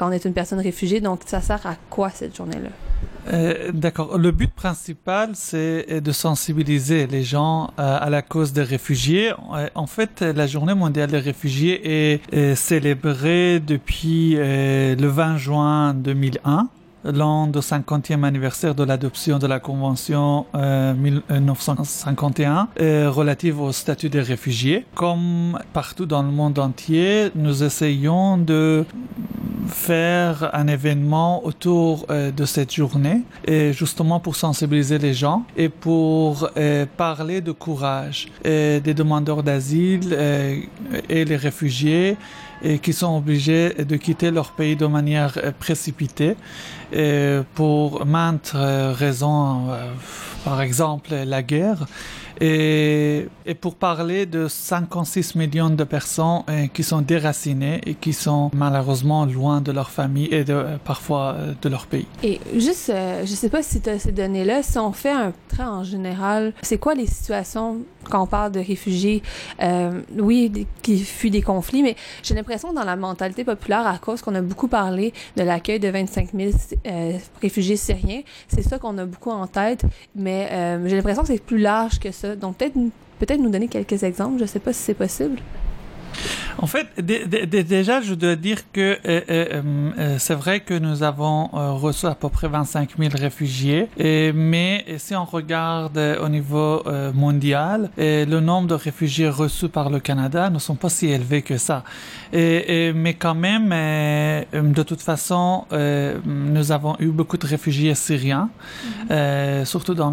quand on est une personne réfugiée. Donc ça sert à quoi cette journée-là? Euh, D'accord. Le but principal, c'est de sensibiliser les gens euh, à la cause des réfugiés. Euh, En fait, la Journée mondiale des réfugiés est, célébrée depuis le 20 juin 2001 l'an de 50e anniversaire de l'adoption de la Convention euh, 1951 euh, relative au statut des réfugiés. Comme partout dans le monde entier, nous essayons de faire un événement autour euh, de cette journée, justement pour sensibiliser les gens et pour euh, parler de courage euh, des demandeurs d'asile euh, et les réfugiés et qui sont obligés de quitter leur pays de manière euh, précipitée pour maintes euh, raisons, euh, par exemple la guerre. Et, pour parler de 56 millions de personnes qui sont déracinées et qui sont malheureusement loin de leur famille et parfois de leur pays. Et juste, je sais pas si tu as ces données-là, si on fait un trait en général, c'est quoi les situations quand on parle de réfugiés, euh, oui, qui fuient des conflits, mais j'ai l'impression dans la mentalité populaire, à cause qu'on a beaucoup parlé de l'accueil de 25 000 euh, réfugiés syriens, c'est ça qu'on a beaucoup en tête, mais euh, j'ai l'impression que c'est plus large que ça. Donc peut-être peut-être nous donner quelques exemples, je sais pas si c'est possible. En fait, dé- dé- dé- déjà, je dois dire que euh, euh, euh, c'est vrai que nous avons reçu à peu près 25 000 réfugiés, et, mais si on regarde au niveau mondial, le nombre de réfugiés reçus par le Canada ne sont pas si élevés que ça. Et, et- mais quand même, de toute façon, nous avons eu beaucoup de réfugiés syriens, euh, surtout dans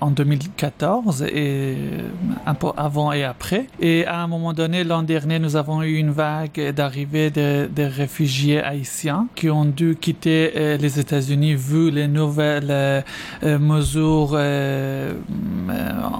en 2014 et un peu avant et après. Et à un moment donné, l'an dernier, nous avons eu une vague d'arrivée de, réfugiés haïtiens qui ont dû quitter euh, les États-Unis vu les nouvelles euh, euh, mesures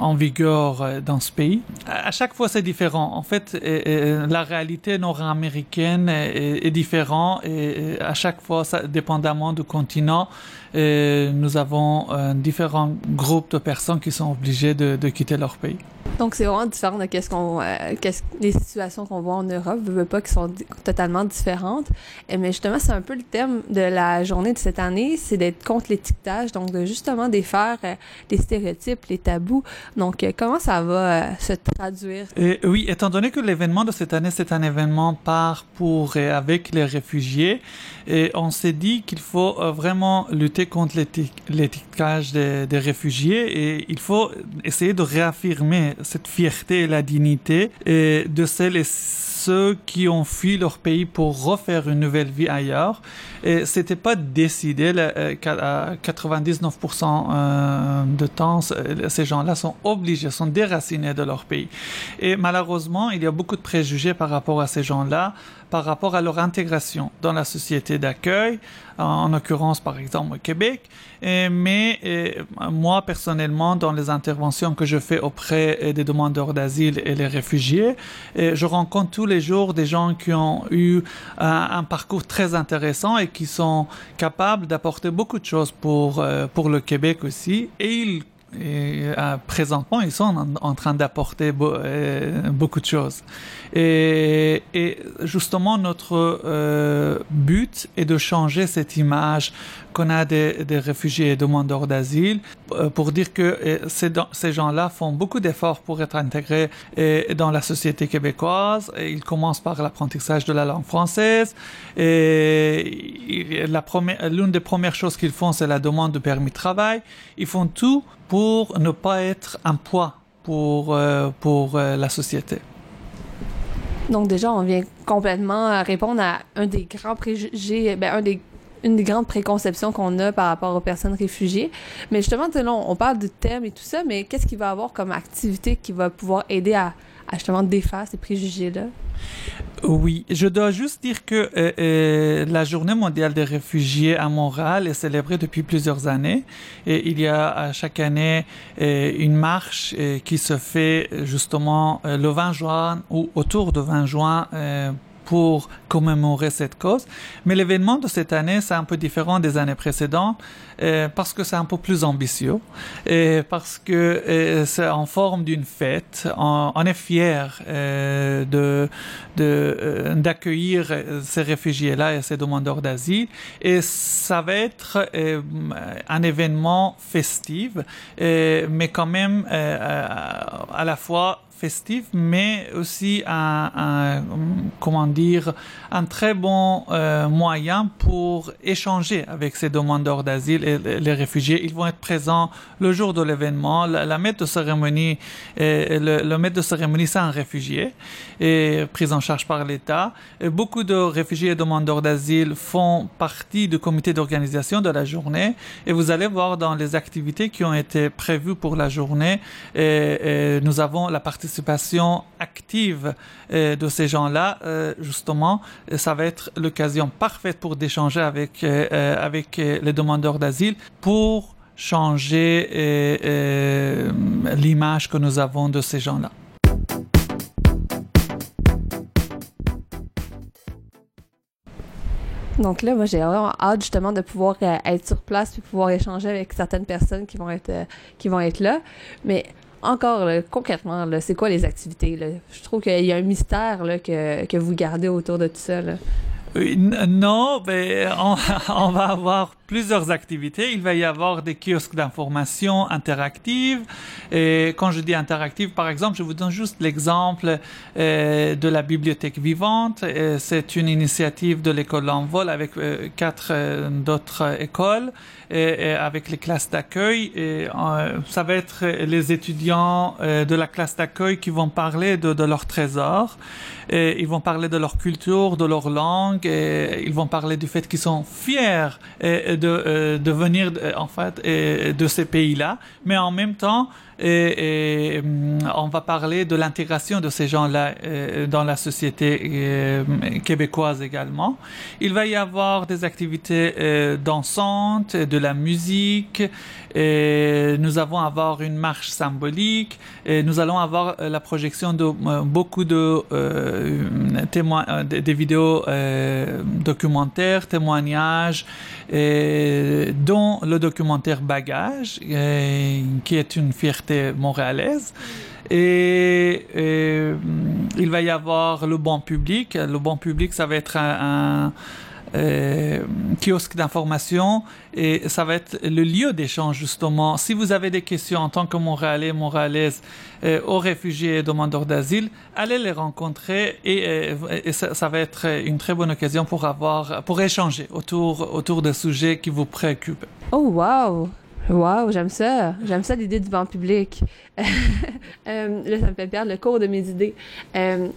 en vigueur dans ce pays. À chaque fois, c'est différent. En fait, la réalité nord-américaine est, différente et à chaque fois, dépendamment du continent, euh, nous avons euh, différents groupes de personnes qui sont obligées de, de quitter leur pays. Donc c'est vraiment différent de qu'est-ce qu'on, euh, qu'est-ce les situations qu'on voit en Europe, je veux pas qui sont totalement différentes. Mais justement, c'est un peu le thème de la journée de cette année, c'est d'être contre l'étiquetage, donc de justement défaire euh, les stéréotypes, les tabous. Donc comment ça va se traduire? Et oui, étant donné que l'événement de cette année, c'est un événement par, pour et avec les réfugiés, et on s'est dit qu'il faut vraiment lutter contre l'éti- l'étiquetage des, réfugiés et il faut essayer de réaffirmer cette fierté et la dignité de celles et ceux qui ont fui leur pays pour refaire une nouvelle vie ailleurs. Et c'était pas décidé, euh, à 99% euh, de temps, ces gens-là sont obligés, sont déracinés de leur pays. Et malheureusement, il y a beaucoup de préjugés par rapport à ces gens-là, par rapport à leur intégration dans la société d'accueil, en, en l'occurrence par exemple au Québec. Mais euh, moi personnellement, dans les interventions que je fais auprès euh, des demandeurs d'asile et les réfugiés, euh, je rencontre tous les jours des gens qui ont eu un, un parcours très intéressant et qui sont capables d'apporter beaucoup de choses pour, euh, pour le Québec aussi. Et ils et euh, présentement, ils sont en, train d'apporter euh, beaucoup de choses. Et, et justement, notre euh, but est de changer cette image qu'on a des, réfugiés et demandeurs d'asile euh, pour dire que euh, ces, gens-là font beaucoup d'efforts pour être intégrés euh, dans la société québécoise. Ils commencent par l'apprentissage de la langue française. Et l'une des premières choses qu'ils font, c'est la demande de permis de travail. Ils font tout pour ne pas être un poids pour, pour la société. Donc déjà, on vient complètement répondre à un des grands préjugés, ben, un des une des grandes préconceptions qu'on a par rapport aux personnes réfugiées. Mais justement, là, on parle du thème et tout ça, mais qu'est-ce qu'il va avoir comme activité qui va pouvoir aider à, justement défaire ces préjugés-là? Oui, je dois juste dire que euh, euh, la Journée mondiale des réfugiés à Montréal est célébrée depuis plusieurs années. Et il y a à chaque année euh, une marche qui se fait justement le 20 juin ou autour du 20 juin pour commémorer cette cause. Mais l'événement de cette année, c'est un peu différent des années précédentes euh, parce que c'est un peu plus ambitieux et parce que euh, c'est en forme d'une fête. On, est fier euh, de euh, d'accueillir ces réfugiés-là et ces demandeurs d'asile et ça va être euh, un événement festif, mais quand même à la fois festif, mais aussi un, comment dire, un très bon euh, moyen pour échanger avec ces demandeurs d'asile et les, réfugiés. Ils vont être présents le jour de l'événement. La, la maître de cérémonie, euh, le, le maître de cérémonie, c'est un réfugié et pris en charge par l'État. Beaucoup de réfugiés et demandeurs d'asile font partie du comité d'organisation de la journée et vous allez voir dans les activités qui ont été prévues pour la journée, nous avons la participation active euh, de ces gens-là. Euh, justement, ça va être l'occasion parfaite pour d'échanger avec, euh, euh, avec euh, les demandeurs d'asile pour changer euh, euh, l'image que nous avons de ces gens-là. Donc là, moi, j'ai vraiment hâte justement de pouvoir euh, être sur place puis pouvoir échanger avec certaines personnes qui vont être, euh, qui vont être là. Mais encore, là, concrètement, là, c'est quoi les activités? Là? Je trouve qu'il y a un mystère là, que, que vous gardez autour de tout ça. Là. Euh, Non, mais on, [laughs] on va avoir plusieurs activités. Il va y avoir des kiosques d'information interactives. Et quand je dis interactive, par exemple, je vous donne juste l'exemple euh, de la bibliothèque vivante. Euh, C'est une initiative de l'école L'Envol avec euh, quatre euh, d'autres écoles et, avec les classes d'accueil. Et ça va être les étudiants de la classe d'accueil qui vont parler de, de leur trésor. Et ils vont parler de leur culture, de leur langue. Ils vont parler du fait qu'ils sont fiers euh, de, euh, de venir euh, en fait de ces pays-là. Mais en même temps, et, hum, on va parler de l'intégration de ces gens-là euh, dans la société euh, québécoise également. Il va y avoir des activités euh, dansantes, de la musique. Et nous allons avoir une marche symbolique. Et nous allons avoir la projection de beaucoup de témoins, des, vidéos documentaires, témoignages, et, dont le documentaire Bagage, qui est une fierté montréalaise. Et, et, il va y avoir le bon public. Le bon public, ça va être un, un kiosque d'information et ça va être le lieu d'échange justement. Si vous avez des questions en tant que Montréalais, Montréalaises euh, aux réfugiés et demandeurs d'asile, allez les rencontrer et, euh, ça, va être une très bonne occasion pour avoir, pour échanger autour autour des sujets qui vous préoccupent. Oh wow! Wow, j'aime ça. J'aime ça l'idée du banc public. [laughs] euh, là, ça me fait perdre le cours de mes idées. Euh,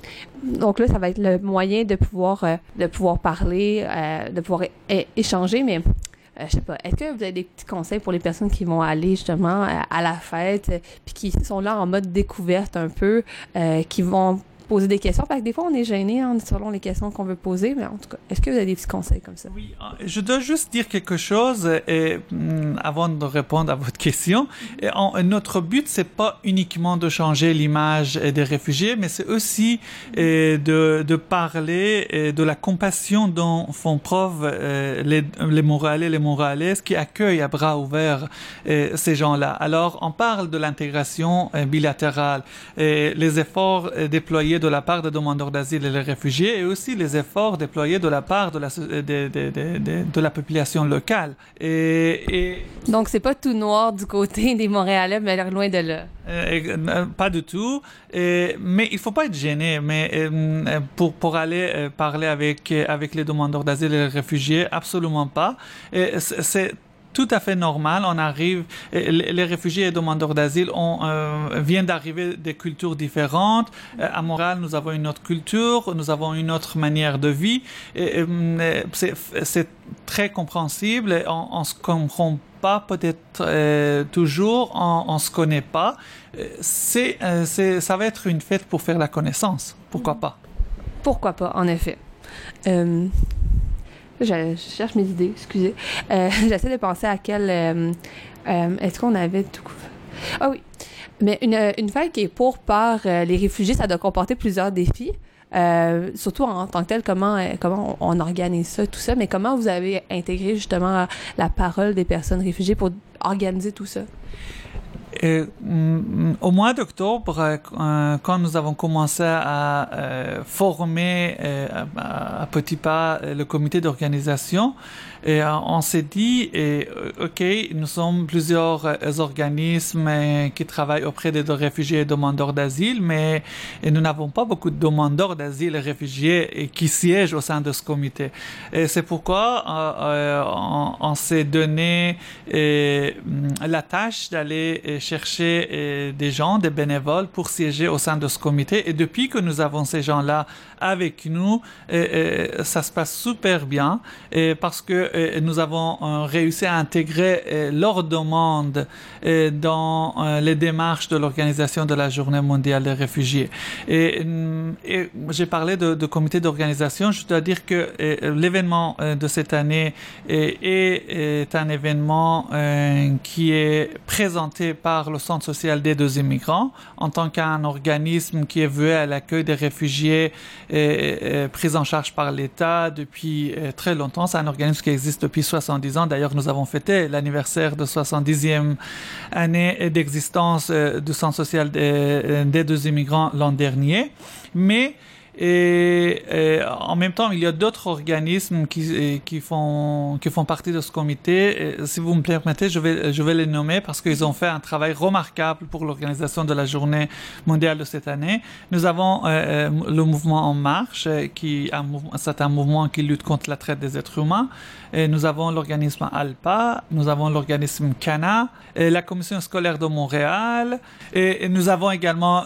donc là, ça va être le moyen de pouvoir, euh, de pouvoir parler, de pouvoir échanger, mais je sais pas, est-ce que vous avez des petits conseils pour les personnes qui vont aller justement à, la fête, puis qui sont là en mode découverte un peu, qui vont poser des questions. Parce que des fois, on est gêné hein, selon les questions qu'on veut poser, mais en tout cas, est-ce que vous avez des petits conseils comme ça? Oui, je dois juste dire quelque chose et, mm, avant de répondre à votre question. Et en, notre but, c'est pas uniquement de changer l'image des réfugiés, mais c'est aussi et, de, de parler et, de la compassion dont font preuve euh, les, les Montréalais et les Montréalaises qui accueillent à bras ouverts euh, ces gens-là. Alors, on parle de l'intégration euh, bilatérale et les efforts euh, déployés de la part des demandeurs d'asile et les réfugiés et aussi les efforts déployés de la part de la, de, de, de, de la population locale. Et, et Donc, c'est pas tout noir du côté des Montréalais, mais loin de là. Euh, pas du tout. Et, mais il faut pas être gêné. Mais euh, pour pour aller euh, parler avec avec les demandeurs d'asile et les réfugiés, absolument pas. C'est tout à fait normal. On arrive, les réfugiés et demandeurs d'asile euh, viennent d'arriver des cultures différentes. Euh, à Montréal, nous avons une autre culture, nous avons une autre manière de vie. C'est très compréhensible. Et on, on se comprend pas peut-être euh, toujours, on, ne se connaît pas. C'est, ça va être une fête pour faire la connaissance. Pourquoi pas? Pourquoi pas, en effet. Je, cherche mes idées, excusez. [laughs] j'essaie de penser à quel. est-ce qu'on avait tout. Ah oui. Mais une, une fête qui est pour par les réfugiés, ça doit comporter plusieurs défis. Euh, surtout en tant que tel, comment, euh, comment on organise ça, tout ça, mais comment vous avez intégré justement la parole des personnes réfugiées pour organiser tout ça? Et, mm, au mois d'octobre, euh, quand nous avons commencé à former à, petits pas le comité d'organisation, euh, on s'est dit, euh, OK, nous sommes plusieurs euh, organismes qui travaillent auprès des réfugiés et demandeurs d'asile, mais nous n'avons pas beaucoup de demandeurs d'asile et réfugiés qui siègent au sein de ce comité. Et c'est pourquoi on, on s'est donné la tâche d'aller des gens, des bénévoles, pour siéger au sein de ce comité. Et depuis que nous avons ces gens-là avec nous, ça se passe super bien, et parce que euh, nous avons euh, réussi à intégrer euh, leurs demandes dans les démarches de l'organisation de la Journée mondiale des réfugiés. Et, j'ai parlé de, comité d'organisation. Je dois dire que l'événement de cette année est, un événement qui est présenté par le Centre social des deux immigrants en tant qu'un organisme qui est voué à l'accueil des réfugiés pris en charge par l'État depuis très longtemps. C'est un organisme qui existe depuis 70 ans. D'ailleurs, nous avons fêté l'anniversaire de 70e année d'existence euh, du Centre social des, des deux immigrants l'an dernier. Mais et, en même temps, il y a d'autres organismes qui, qui, font, qui font partie de ce comité. si vous me permettez, je vais, je vais les nommer parce qu'ils ont fait un travail remarquable pour l'organisation de la journée mondiale de cette année. Nous avons euh, euh, le mouvement En Marche, euh, qui c'est un mouvement qui lutte contre la traite des êtres humains. Et nous avons l'organisme ALPA, nous avons l'organisme CANA, et la commission scolaire de Montréal, et, nous avons également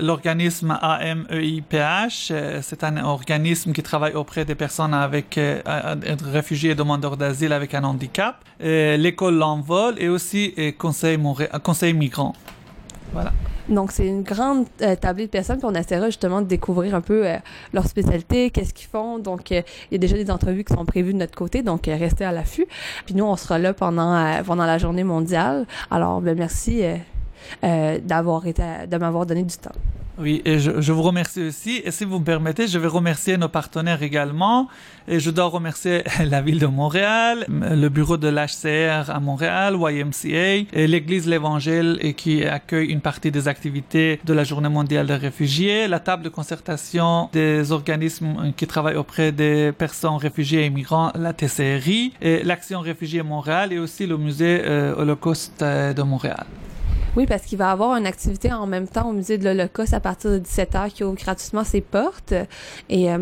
l'organisme AMEIPH, euh, c'est un organisme qui travaille auprès des personnes avec euh, réfugiés et demandeurs d'asile avec un handicap. Euh, l'école L'Envol et aussi Conseil, Conseil Migrant. Voilà. Donc, c'est une grande euh, tablée de personnes, puis on essaiera justement de découvrir un peu leur spécialité, qu'est-ce qu'ils font. Donc, il y a déjà des entrevues qui sont prévues de notre côté, donc restez à l'affût. Puis nous, on sera là pendant, pendant la journée mondiale. Alors, ben, merci d'avoir été, de m'avoir donné du temps. Oui, et je, je, vous remercie aussi. Et si vous me permettez, je vais remercier nos partenaires également. Et je dois remercier [laughs] la ville de Montréal, le bureau de l'HCR à Montréal, YMCA, et l'Église l'Évangile qui accueille une partie des activités de la Journée mondiale des réfugiés, la table de concertation des organismes qui travaillent auprès des personnes réfugiées et migrants, la TCRI, et l'Action Réfugiés Montréal et aussi le musée euh, Holocauste euh, de Montréal. Oui, parce qu'il va avoir une activité en même temps au musée de l'Holocauste à partir de 17h qui ouvre gratuitement ses portes. Et euh,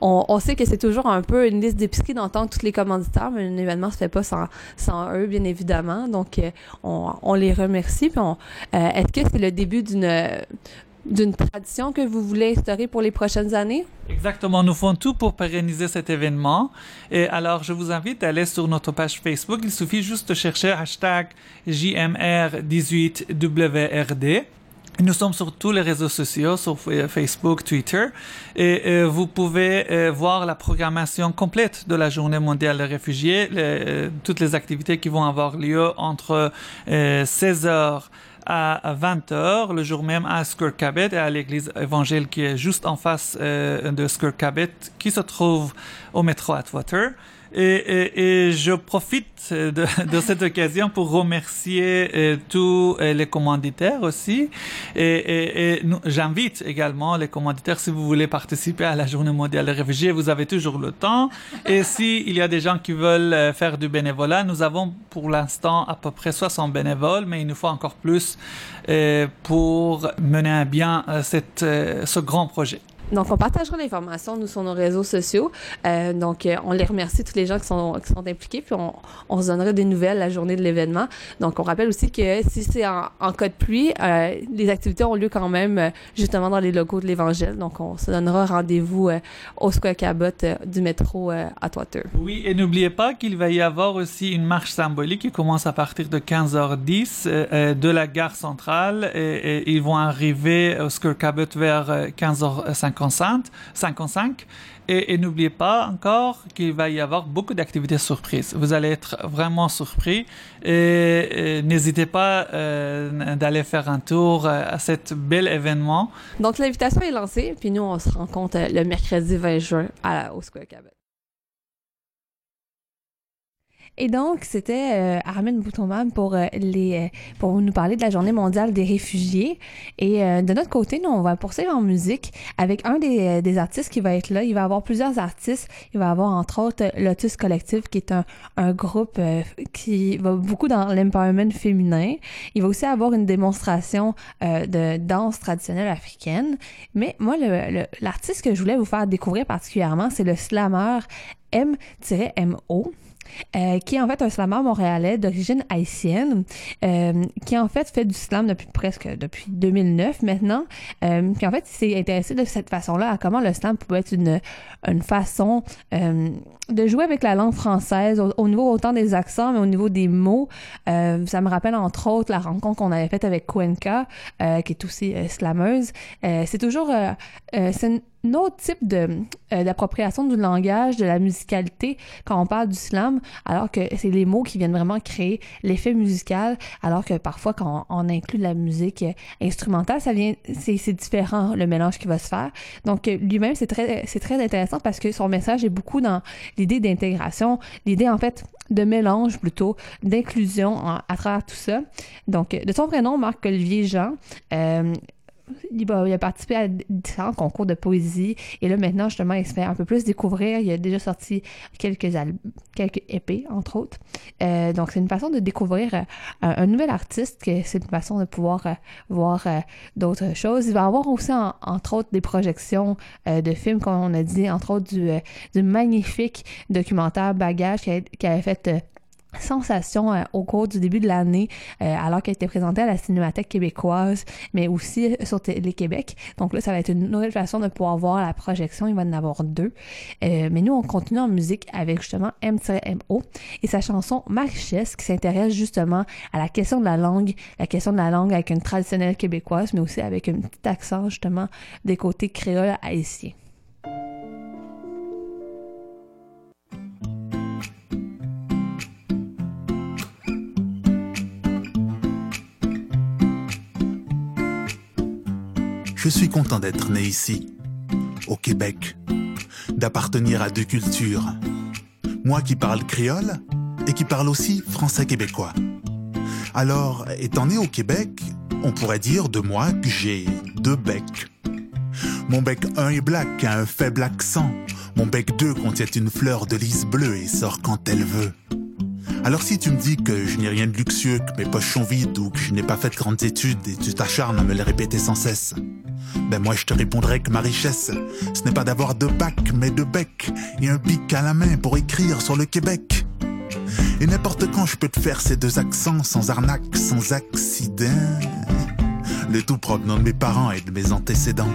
on, sait que c'est toujours un peu une liste d'épicerie d'entendre tous les commanditaires, mais un événement se fait pas sans, sans eux, bien évidemment. Donc, euh, on, on, les remercie. Euh, est-ce que c'est le début d'une d'une tradition que vous voulez instaurer pour les prochaines années? Exactement, nous faisons tout pour pérenniser cet événement. Et alors, je vous invite à aller sur notre page Facebook. Il suffit juste de chercher hashtag JMR18WRD. Nous sommes sur tous les réseaux sociaux, sur Facebook, Twitter, et euh, vous pouvez euh, voir la programmation complète de la Journée mondiale des réfugiés, euh, toutes les activités qui vont avoir lieu entre 16 heures à 20h le jour même à Skirkabet et à l'église évangile qui est juste en face euh, de Skirkabet qui se trouve au métro Atwater. Et, et, je profite de, [laughs] de, cette occasion pour remercier euh, tous euh, les commanditaires aussi. Et, et j'invite également les commanditaires, si vous voulez participer à la Journée mondiale des réfugiés, vous avez toujours le temps. Et [laughs] s'il il y a des gens qui veulent euh, faire du bénévolat, nous avons pour l'instant à peu près 60 bénévoles, mais il nous faut encore plus pour mener à bien cette, ce grand projet. Donc, on partagera l'information, nous, sur nos réseaux sociaux. Euh, donc, euh, on les remercie, tous les gens qui sont, qui sont impliqués, puis on, on se donnera des nouvelles la journée de l'événement. Donc, on rappelle aussi que si c'est en, en, cas de pluie, euh, les activités ont lieu quand même euh, justement dans les locaux de l'Évangile. Donc, on se donnera rendez-vous euh, au Square Cabot du métro à Twitter. Oui, et n'oubliez pas qu'il va y avoir aussi une marche symbolique qui commence à partir de 15h10 de la gare centrale et, et ils vont arriver au Square Cabot vers 15h50 55. Et, et n'oubliez pas encore qu'il va y avoir beaucoup d'activités surprises. Vous allez être vraiment surpris et, n'hésitez pas euh, d'aller faire un tour à cet bel événement. Donc l'invitation est lancée, puis nous on se rencontre le mercredi 20 juin à, au Square. Et donc, c'était euh, Armin pour, euh, euh, pour nous parler de la Journée mondiale des réfugiés. Et euh, de notre côté, nous, on va poursuivre en musique avec un des, des artistes qui va être là. Il va avoir plusieurs artistes. Il va avoir, entre autres, Lotus Collective, qui est un, un groupe qui va beaucoup dans l'empowerment féminin. Il va aussi avoir une démonstration de danse traditionnelle africaine. Mais moi, l'artiste que je voulais vous faire découvrir particulièrement, c'est le slammer M-MO. Euh, qui est en fait un slammer montréalais d'origine haïtienne, euh, qui en fait fait du slam depuis presque depuis 2009 maintenant, euh, qui en fait s'est intéressé de cette façon-là à comment le slam pouvait être une, une façon euh, de jouer avec la langue française au, au, niveau autant des accents mais au niveau des mots. Ça me rappelle entre autres la rencontre qu'on avait faite avec Cuenca, qui est aussi slameuse. c'est toujours c'est autre type de euh, d'appropriation du langage, de la musicalité quand on parle du slam, alors que c'est les mots qui viennent vraiment créer l'effet musical, alors que parfois quand on, inclut de la musique euh, instrumentale, ça vient c'est différent le mélange qui va se faire. Donc euh, lui-même c'est très c'est très intéressant parce que son message est beaucoup dans l'idée d'intégration, l'idée en fait de mélange plutôt, d'inclusion à travers tout ça. Donc de son vrai nom Marc-Olivier Jean euh, il, a participé à différents concours de poésie. Et là maintenant justement il se fait un peu plus découvrir. Il a déjà sorti quelques quelques épées entre autres. Euh, donc c'est une façon de découvrir euh, un, nouvel artiste c'est une façon de pouvoir euh, voir d'autres choses. Il va avoir aussi en, entre autres des projections de films comme on a dit entre autres du, magnifique documentaire Bagage qui, qui avait fait sensation euh, au cours du début de l'année euh, alors qu'elle était présentée à la Cinémathèque québécoise mais aussi sur Télé-Québec. Donc là ça va être une nouvelle façon de pouvoir voir la projection. Il va en avoir deux. Euh, mais nous on continue en musique avec justement M-MO et sa chanson Marichesse qui s'intéresse justement à la question de la langue la question de la langue avec une traditionnelle québécoise mais aussi avec un petit accent justement des côtés créoles haïtiens Je suis content d'être né ici, au Québec, d'appartenir à deux cultures. Moi qui parle créole et qui parle aussi français québécois. Alors, étant né au Québec, on pourrait dire de moi que j'ai deux becs. Mon bec 1 est black, a un faible accent. Mon bec 2 contient une fleur de lys bleue et sort quand elle veut. Alors si tu me dis que je n'ai rien de luxueux, que mes poches sont vides ou que je n'ai pas fait de grandes études et tu t'acharnes à me le répéter sans cesse, ben moi je te répondrai que ma richesse, ce n'est pas d'avoir deux bacs, mais deux becs et un bic à la main pour écrire sur le Québec. Et n'importe quand je peux te faire ces deux accents sans arnaque, sans accident. Le tout provenant de mes parents et de mes antécédents.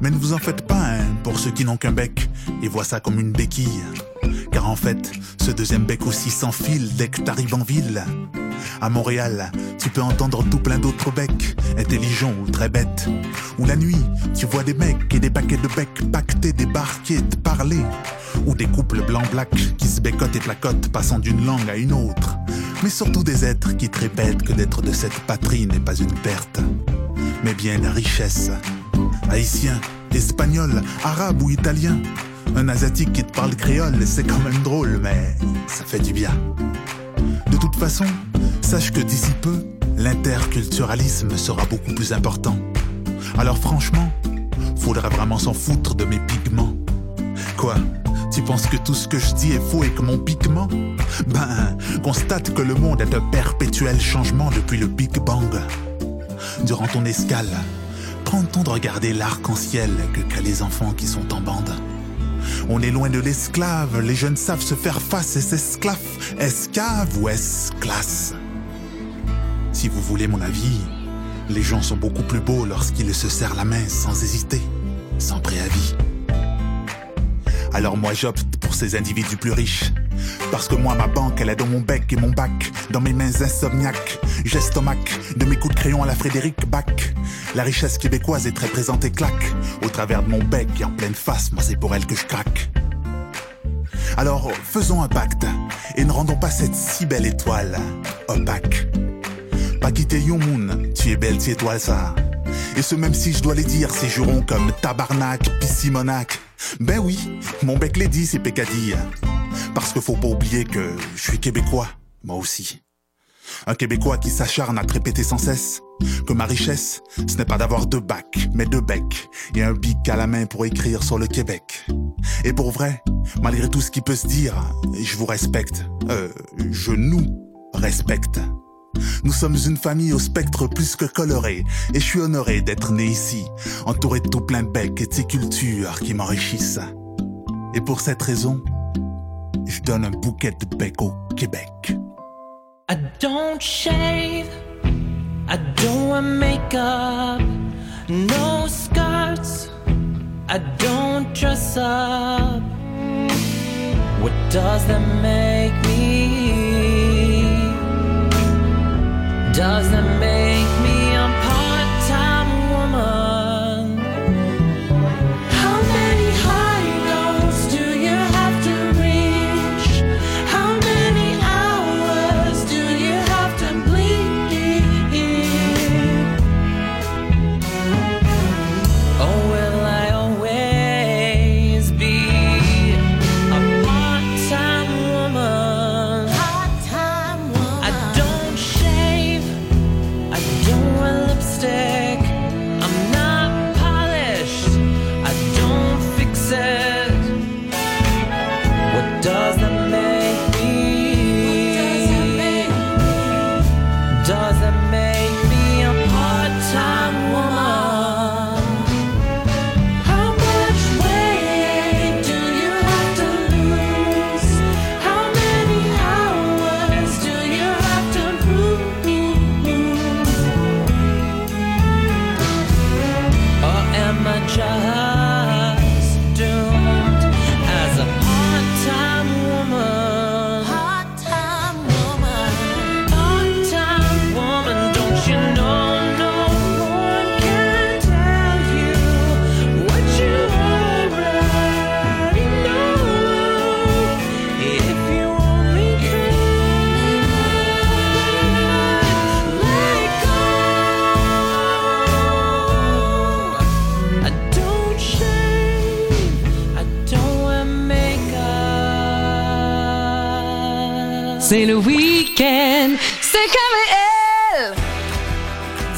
Mais ne vous en faites pas, hein, pour ceux qui n'ont qu'un bec et voient ça comme une béquille. Car en fait, ce deuxième bec aussi s'enfile dès que t'arrives en ville. À Montréal, tu peux entendre tout plein d'autres becs, intelligents ou très bêtes. Ou la nuit, tu vois des mecs et des paquets de becs pactés, débarquer, te parler. Ou des couples blanc-black qui se bécotent et placotent, passant d'une langue à une autre. Mais surtout des êtres qui te répètent que d'être de cette patrie n'est pas une perte, mais bien la richesse. Haïtien, espagnol, arabe ou italien. Un asiatique qui te parle créole, c'est quand même drôle, mais ça fait du bien. De toute façon, sache que d'ici peu, l'interculturalisme sera beaucoup plus important. Alors franchement, faudrait vraiment s'en foutre de mes pigments. Quoi Tu penses que tout ce que je dis est faux et que mon pigment? Ben, constate que le monde est un perpétuel changement depuis le Big Bang. Durant ton escale, prend le temps de regarder l'arc-en-ciel que créent les enfants qui sont en bande. On est loin de l'esclave, les jeunes savent se faire face et s'esclaffent. Escave ou esclasse Si vous voulez mon avis, les gens sont beaucoup plus beaux lorsqu'ils se serrent la main sans hésiter, sans préavis. Alors moi j'opte pour ces individus plus riches. Parce que moi ma banque elle est dans mon bec et mon bac, dans mes mains insomniaques. J'estomac de mes coups de crayon à la Frédéric Bach. La richesse québécoise est très présente et claque. Au travers de mon bec et en pleine face, moi c'est pour elle que je craque. Alors faisons un pacte et ne rendons pas cette si belle étoile opaque. Pas quitter Young Moon, tu es belle, tu étoile ça. Et ce même si je dois les dire, ces jurons comme tabarnak, pis Simonac. Ben oui, mon bec dit, c'est pécadille. Parce que faut pas oublier que je suis québécois, moi aussi. Un Québécois qui s'acharne à te répéter sans cesse que ma richesse, ce n'est pas d'avoir deux bacs, mais deux becs et un bic à la main pour écrire sur le Québec. Et pour vrai, malgré tout ce qui peut se dire, je vous respecte. Euh, je nous respecte. Nous sommes une famille au spectre plus que coloré, et je suis honoré d'être né ici, entouré de tout plein de becs et de ces cultures qui m'enrichissent. Et pour cette raison, je donne un bouquet de becs au Québec. I don't shave, I don't wear makeup, no skirts, I don't dress up. What does that make me? Does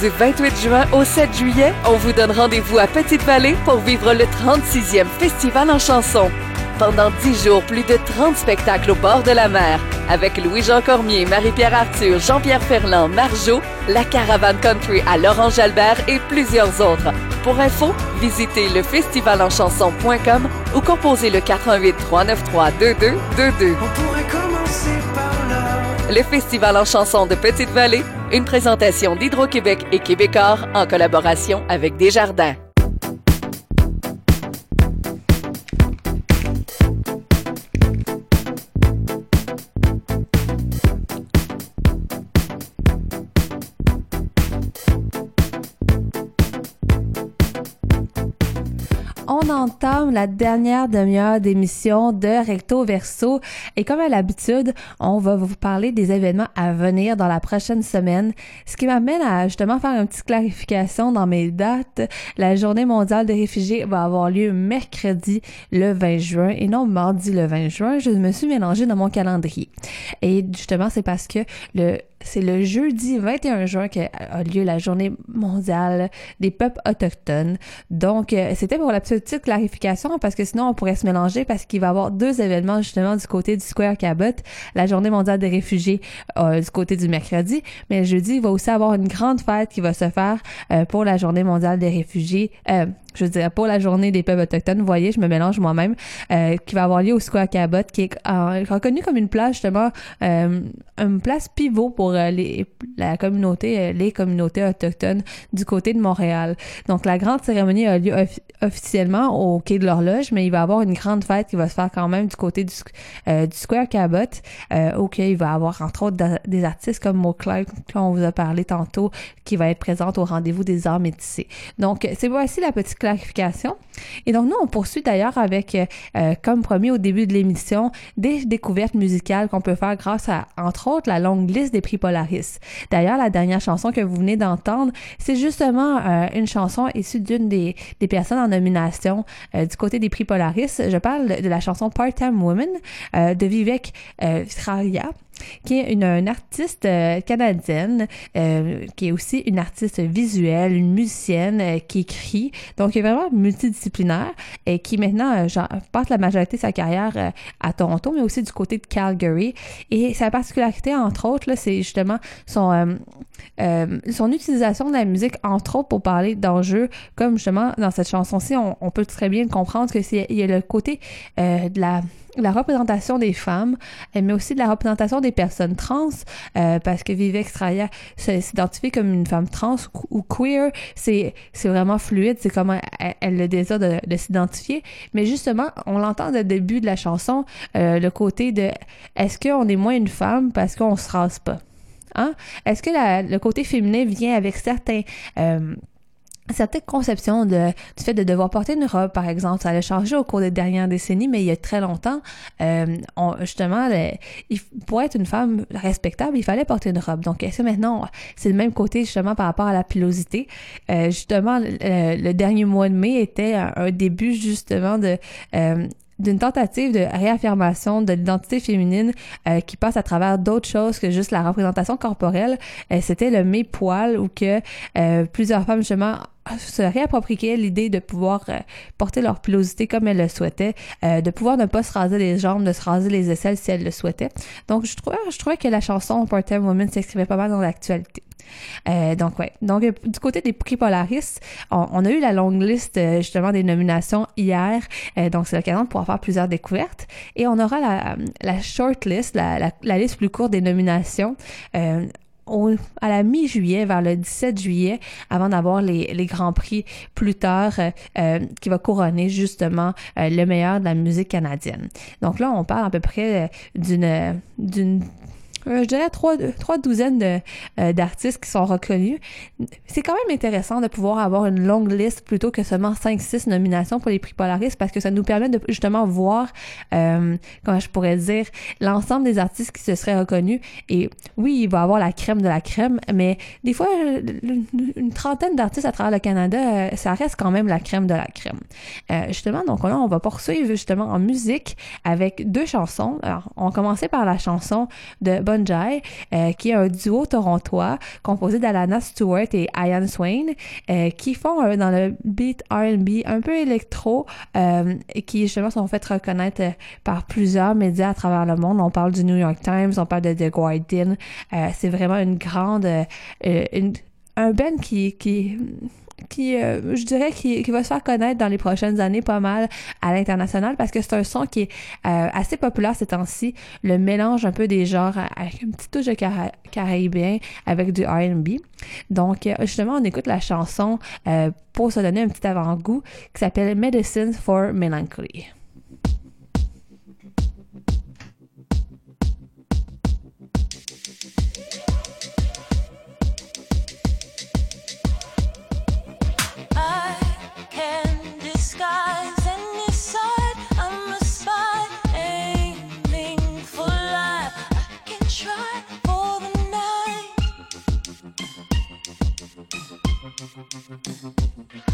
Du 28 juin au 7 juillet, on vous donne rendez-vous à Petite-Vallée pour vivre le 36e Festival en chanson. Pendant 10 jours, plus de 30 spectacles au bord de la mer, avec Louis-Jean Cormier, Marie-Pierre Arthur, Jean-Pierre Ferland, Marjo, La Caravane Country à Laurent Jalbert et plusieurs autres. Pour info, visitez le festivalenchanson.com ou composez le 418 393 2222. pourrait commencer par là. Le Festival en chanson de Petite-Vallée, une présentation d'Hydro-Québec et Québecor en collaboration avec Desjardins. Entame la dernière demi-heure d'émission de Recto Verso et comme à l'habitude, on va vous parler des événements à venir dans la prochaine semaine, ce qui m'amène à justement faire une petite clarification dans mes dates. La journée mondiale des réfugiés va avoir lieu mercredi le 20 juin et non mardi le 20 juin. Je me suis mélangée dans mon calendrier. Et justement, c'est parce que le c'est le jeudi 21 juin qu'a lieu la journée mondiale des peuples autochtones. Donc, euh, c'était pour la petite petite parce que sinon on pourrait se mélanger parce qu'il va y avoir deux événements justement du côté du Square Cabot, la journée mondiale des réfugiés euh, du côté du mercredi, mais le jeudi il va aussi avoir une grande fête qui va se faire euh, pour la journée mondiale des réfugiés. Euh, je veux dire, pour la journée des peuples autochtones, vous voyez, je me mélange moi-même, euh, qui va avoir lieu au Square Cabot, qui est reconnu comme une place, justement, une place pivot pour les, la communauté, les communautés autochtones du côté de Montréal. Donc, la grande cérémonie a lieu offi- officiellement au Quai de l'Horloge, mais il va y avoir une grande fête qui va se faire quand même du côté du, euh, du Square Cabot, euh, auquel il va y avoir, entre autres, des artistes comme Mo Clark, qu'on vous a parlé tantôt, qui va être présente au rendez-vous des arts métissés. Donc, c'est voici la petite clarification. Et donc, nous, on poursuit d'ailleurs avec, euh, euh, comme promis au début de l'émission, des découvertes musicales qu'on peut faire grâce à, entre autres, la longue liste des prix Polaris. D'ailleurs, la dernière chanson que vous venez d'entendre, c'est justement euh, une chanson issue d'une des, des personnes en nomination du côté des prix Polaris. Je parle de, la chanson Part-Time Woman euh, de Vivek euh, Sraria qui est une, artiste euh, canadienne, euh, qui est aussi une artiste visuelle, une musicienne euh, qui écrit, donc est vraiment multidisciplinaire et qui maintenant euh, passe la majorité de sa carrière euh, à Toronto, mais aussi du côté de Calgary. Et sa particularité, entre autres, c'est justement son, euh, euh, son utilisation de la musique, entre autres, pour parler d'enjeux, comme justement dans cette chanson-ci, on, on peut très bien comprendre que c'est il y a le côté euh, de la la représentation des femmes, euh, mais aussi de la représentation des personnes trans, euh, parce que Vivek Straya s'identifie comme une femme trans ou, queer, c'est vraiment fluide, c'est comment elle, elle le désire de, de s'identifier. Mais justement, on l'entend dès le début de la chanson, le côté de est-ce qu'on est moins une femme parce qu'on se rase pas? Hein? Est-ce que la- le côté féminin vient avec certains... certaines conceptions de, du fait de devoir porter une robe, par exemple, ça a changé au cours des dernières décennies, mais il y a très longtemps, euh, on- justement, il, pour être une femme respectable, il fallait porter une robe. Donc, est-ce que maintenant, c'est le même côté, justement, par rapport à la pilosité? Euh, justement, le, le dernier mois de mai était un, un début, justement, de... euh, d'une tentative de réaffirmation de l'identité féminine euh, qui passe à travers d'autres choses que juste la représentation corporelle. Euh, C'était le mes poil où que euh, plusieurs femmes justement se réappropriaient l'idée de pouvoir euh, porter leur pilosité comme elles le souhaitaient, euh, de pouvoir ne pas se raser les jambes, de se raser les aisselles si elles le souhaitaient. Donc je trouvais, je trouvais que la chanson Part-Time Woman s'inscrivait pas mal dans l'actualité. Euh, donc ouais. Donc euh, du côté des prix Polaris, on, a eu la longue liste euh, justement des nominations hier. Donc c'est l'occasion de pouvoir faire plusieurs découvertes et on aura la, short list, la liste plus courte des nominations. Au- à la mi-juillet, vers le 17 juillet, avant d'avoir les, les grands prix plus tard, euh, euh, qui va couronner justement euh, le meilleur de la musique canadienne. Donc là, on parle à peu près euh, d'une d'une je dirais trois, trois douzaines euh, d'artistes qui sont reconnus. C'est quand même intéressant de pouvoir avoir une longue liste plutôt que seulement 5-6 nominations pour les prix Polaris parce que ça nous permet de justement voir, euh, comment je pourrais dire, l'ensemble des artistes qui se seraient reconnus. Et oui, il va y avoir la crème de la crème, mais des fois, euh, une trentaine d'artistes à travers le Canada, euh, ça reste quand même la crème de la crème. Euh, justement, donc là, on va poursuivre justement en musique avec deux chansons. Alors, on commencer par la chanson de Euh, qui est un duo torontois composé d'Alana Stewart et Ian Swain, euh, qui font dans le beat R&B un peu électro euh, qui justement sont fait reconnaître par plusieurs médias à travers le monde. On parle du New York Times, on parle de The Guardian. C'est vraiment une grande, un band qui qui qui, euh, je dirais, qui, qui va se faire connaître dans les prochaines années pas mal à l'international parce que c'est un son qui est euh, assez populaire ces temps-ci, le mélange un peu des genres avec une petite touche de cara- caribéen avec du R&B. Donc, euh, justement, on écoute la chanson euh, pour se donner un petit avant-goût qui s'appelle Medicine for Melancholy. Disguise any. I'm a spy aiming for life. I can try for the night.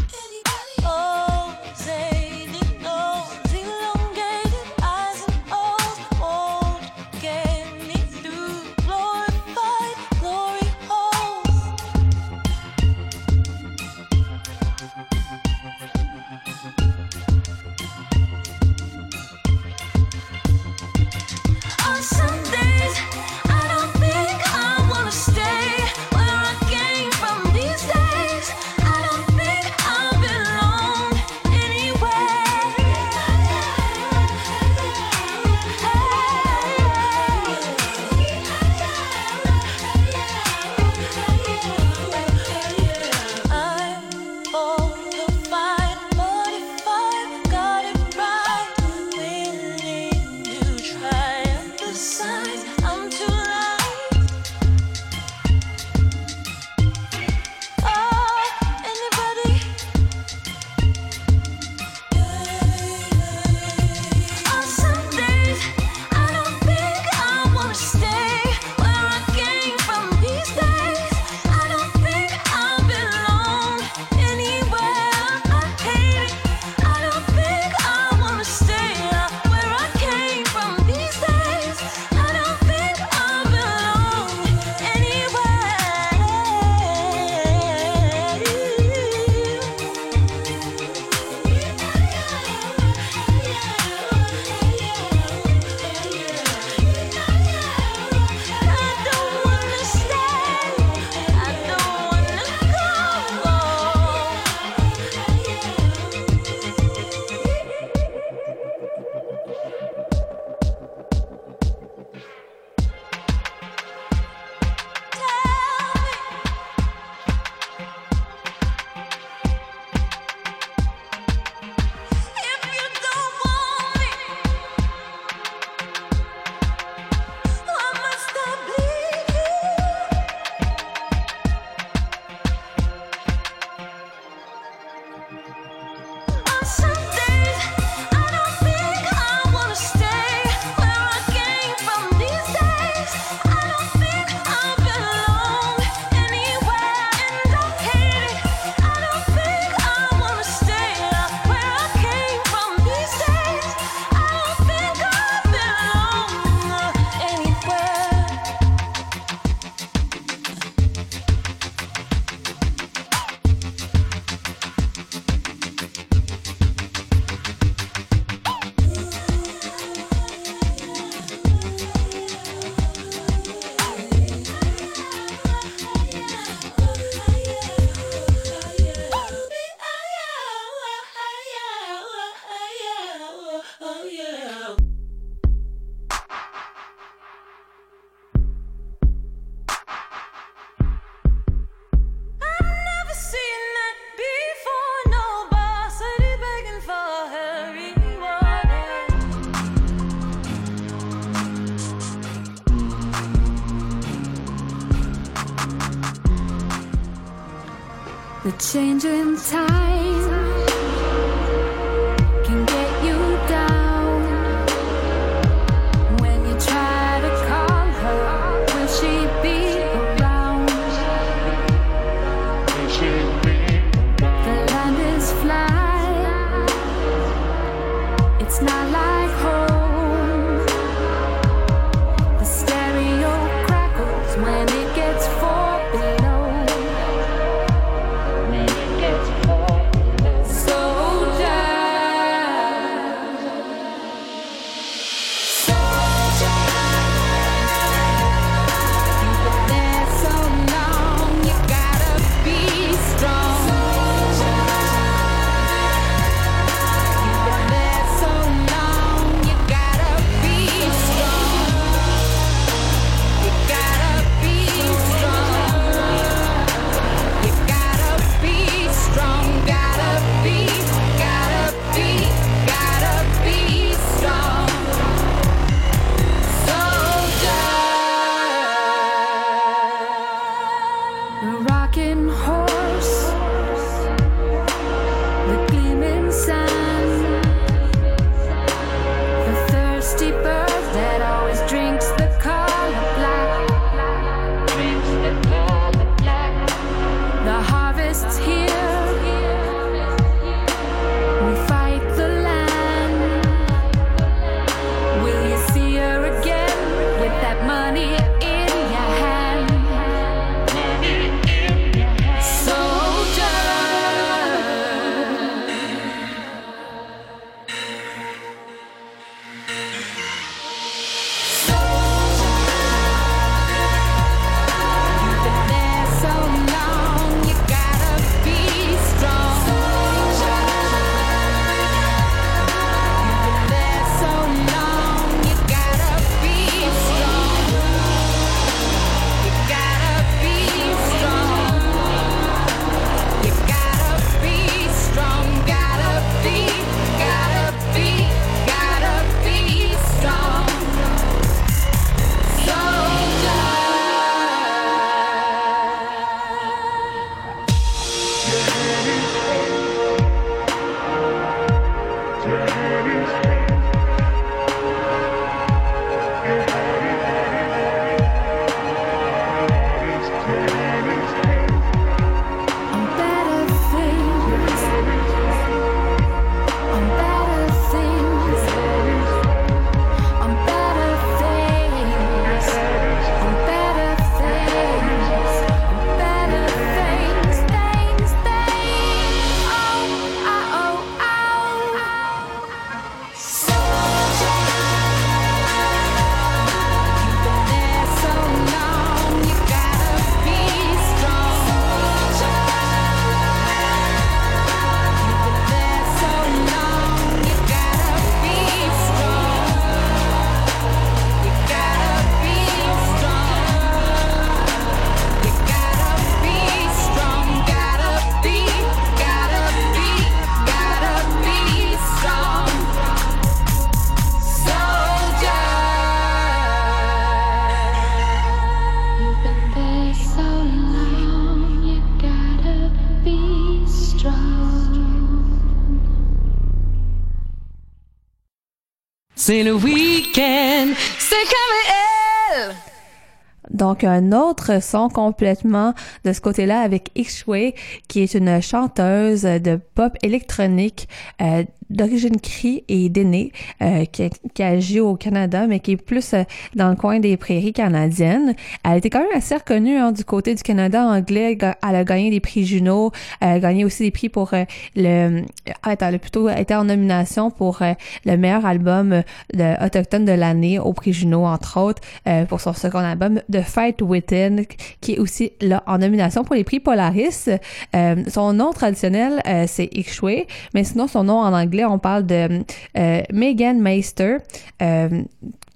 Un autre son complètement de ce côté-là avec X-Way, qui est une chanteuse de pop électronique euh, d'origine cri et d'aînée, euh, qui, qui agit au Canada, mais qui est plus euh, dans le coin des prairies canadiennes. Elle était quand même assez reconnue hein, du côté du Canada anglais. Elle a gagné des prix Juno, elle a gagné aussi des prix pour euh, le... ah, Elle a plutôt été en nomination pour euh, le meilleur album euh, autochtone de l'année au prix Juno, entre autres, euh, pour son second album The Fight Within, qui est aussi là en nomination pour les prix Polaris. Euh, son nom traditionnel, euh, c'est Ixchwe, mais sinon son nom en anglais, on parle de euh, Megan Meister. Euh,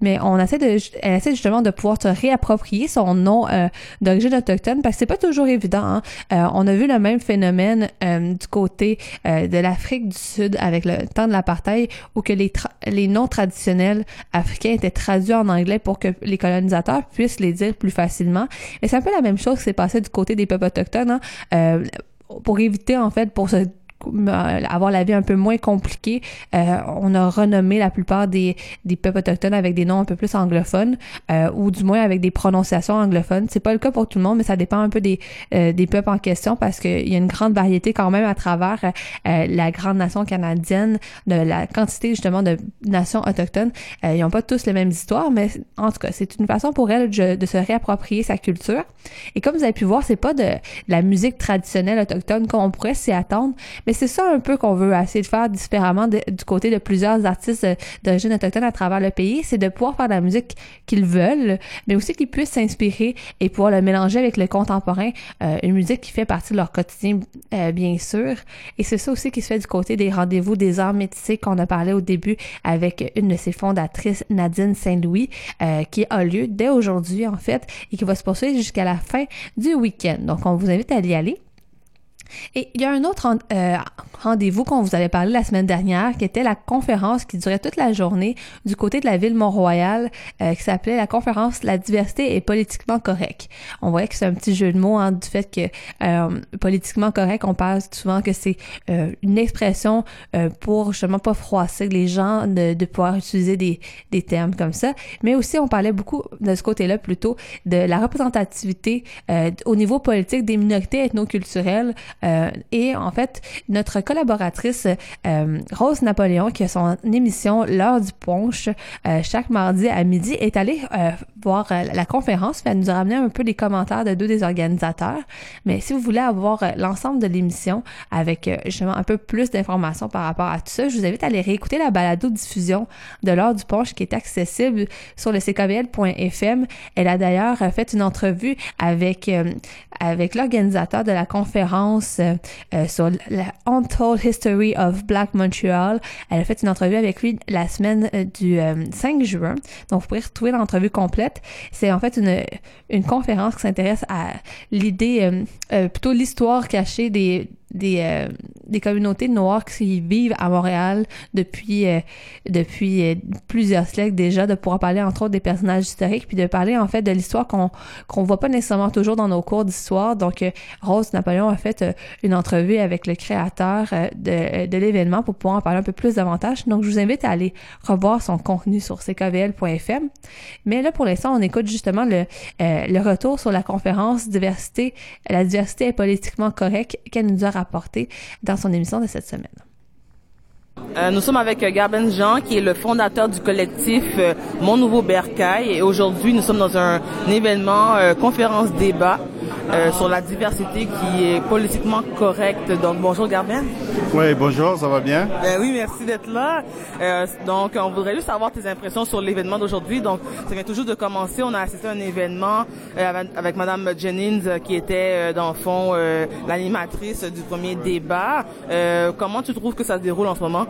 mais on essaie de, elle essaie justement de pouvoir se réapproprier son nom euh, d'origine autochtone parce que c'est pas toujours évident. hein. On a vu le même phénomène du côté de l'Afrique du Sud avec le temps de l'apartheid où que les, les noms traditionnels africains étaient traduits en anglais pour que les colonisateurs puissent les dire plus facilement. Et c'est un peu la même chose qui s'est passé du côté des peuples autochtones. hein. Pour éviter en fait pour se avoir la vie un peu moins compliquée, euh, on a renommé la plupart des, des peuples autochtones avec des noms un peu plus anglophones euh, ou du moins avec des prononciations anglophones. C'est pas le cas pour tout le monde, mais ça dépend un peu des, euh, des peuples en question parce qu'il y a une grande variété quand même à travers la grande nation canadienne, de la quantité justement de nations autochtones. Ils n'ont pas tous les mêmes histoires, mais en tout cas, c'est une façon pour elles de, se réapproprier sa culture. Et comme vous avez pu voir, c'est pas de, de la musique traditionnelle autochtone comme on pourrait s'y attendre, mais c'est ça un peu qu'on veut essayer de faire différemment du côté de plusieurs artistes euh, d'origine autochtone à travers le pays, c'est de pouvoir faire de la musique qu'ils veulent, mais aussi qu'ils puissent s'inspirer et pouvoir le mélanger avec le contemporain, euh, une musique qui fait partie de leur quotidien, euh, bien sûr. Et c'est ça aussi qui se fait du côté des rendez-vous des arts métissés qu'on a parlé au début avec une de ses fondatrices, Nadine Saint-Louis, qui a lieu dès aujourd'hui, en fait, et qui va se poursuivre jusqu'à la fin du week-end. Donc, on vous invite à y aller. Et il y a un autre euh, rendez-vous qu'on vous avait parlé la semaine dernière, qui était la conférence qui durait toute la journée du côté de la ville Mont-Royal, euh, qui s'appelait la conférence La diversité est politiquement correcte. On voyait que c'est un petit jeu de mots hein, du fait que euh, politiquement correct, on parle souvent que c'est euh, une expression pour justement pas froisser les gens de, de pouvoir utiliser des, des termes comme ça. Mais aussi, on parlait beaucoup de ce côté-là plutôt de la représentativité au niveau politique des minorités ethnoculturelles. Euh, et en fait, notre collaboratrice euh, Rose Napoléon, qui a son émission L'heure du punch euh, chaque mardi à midi, est allée voir la conférence. Elle nous a ramené un peu des commentaires de deux des organisateurs. Mais si vous voulez avoir l'ensemble de l'émission avec justement un peu plus d'informations par rapport à tout ça, je vous invite à aller réécouter la balado-diffusion de l'heure du punch qui est accessible sur le ckvl.fm. Elle a d'ailleurs fait une entrevue avec, avec l'organisateur de la conférence euh, euh, sur la Untold History of Black Montreal. Elle a fait une entrevue avec lui la semaine euh, du euh, 5 juin. Donc, vous pourrez retrouver l'entrevue complète. C'est en fait une, une conférence qui s'intéresse à l'idée, euh, euh, plutôt l'histoire cachée des des, euh, des communautés noires qui vivent à Montréal depuis euh, depuis euh, plusieurs siècles déjà, de pouvoir parler entre autres des personnages historiques, puis de parler en fait de l'histoire qu'on qu'on voit pas nécessairement toujours dans nos cours d'histoire. Donc euh, Rose Napoléon a fait euh, une entrevue avec le créateur de, de l'événement pour pouvoir en parler un peu plus davantage. Donc je vous invite à aller revoir son contenu sur ckvl.fm. Mais là pour l'instant, on écoute justement le le retour sur la conférence diversité, la diversité est politiquement correcte qu'elle nous a rapporté dans son émission de cette semaine. Euh, nous sommes avec euh, Garben Jean, qui est le fondateur du collectif euh, Mon Nouveau Bercail. Et aujourd'hui, nous sommes dans un, événement, euh, conférence débat euh, sur la diversité qui est politiquement correcte. Donc, bonjour Garben. Oui, bonjour, ça va bien? Ben oui, merci d'être là. Donc, on voudrait juste savoir tes impressions sur l'événement d'aujourd'hui. Donc, ça vient toujours de commencer. On a assisté à un événement avec, avec Madame Jennings, qui était, dans le fond, l'animatrice du premier débat. Comment tu trouves que ça se déroule en ce moment?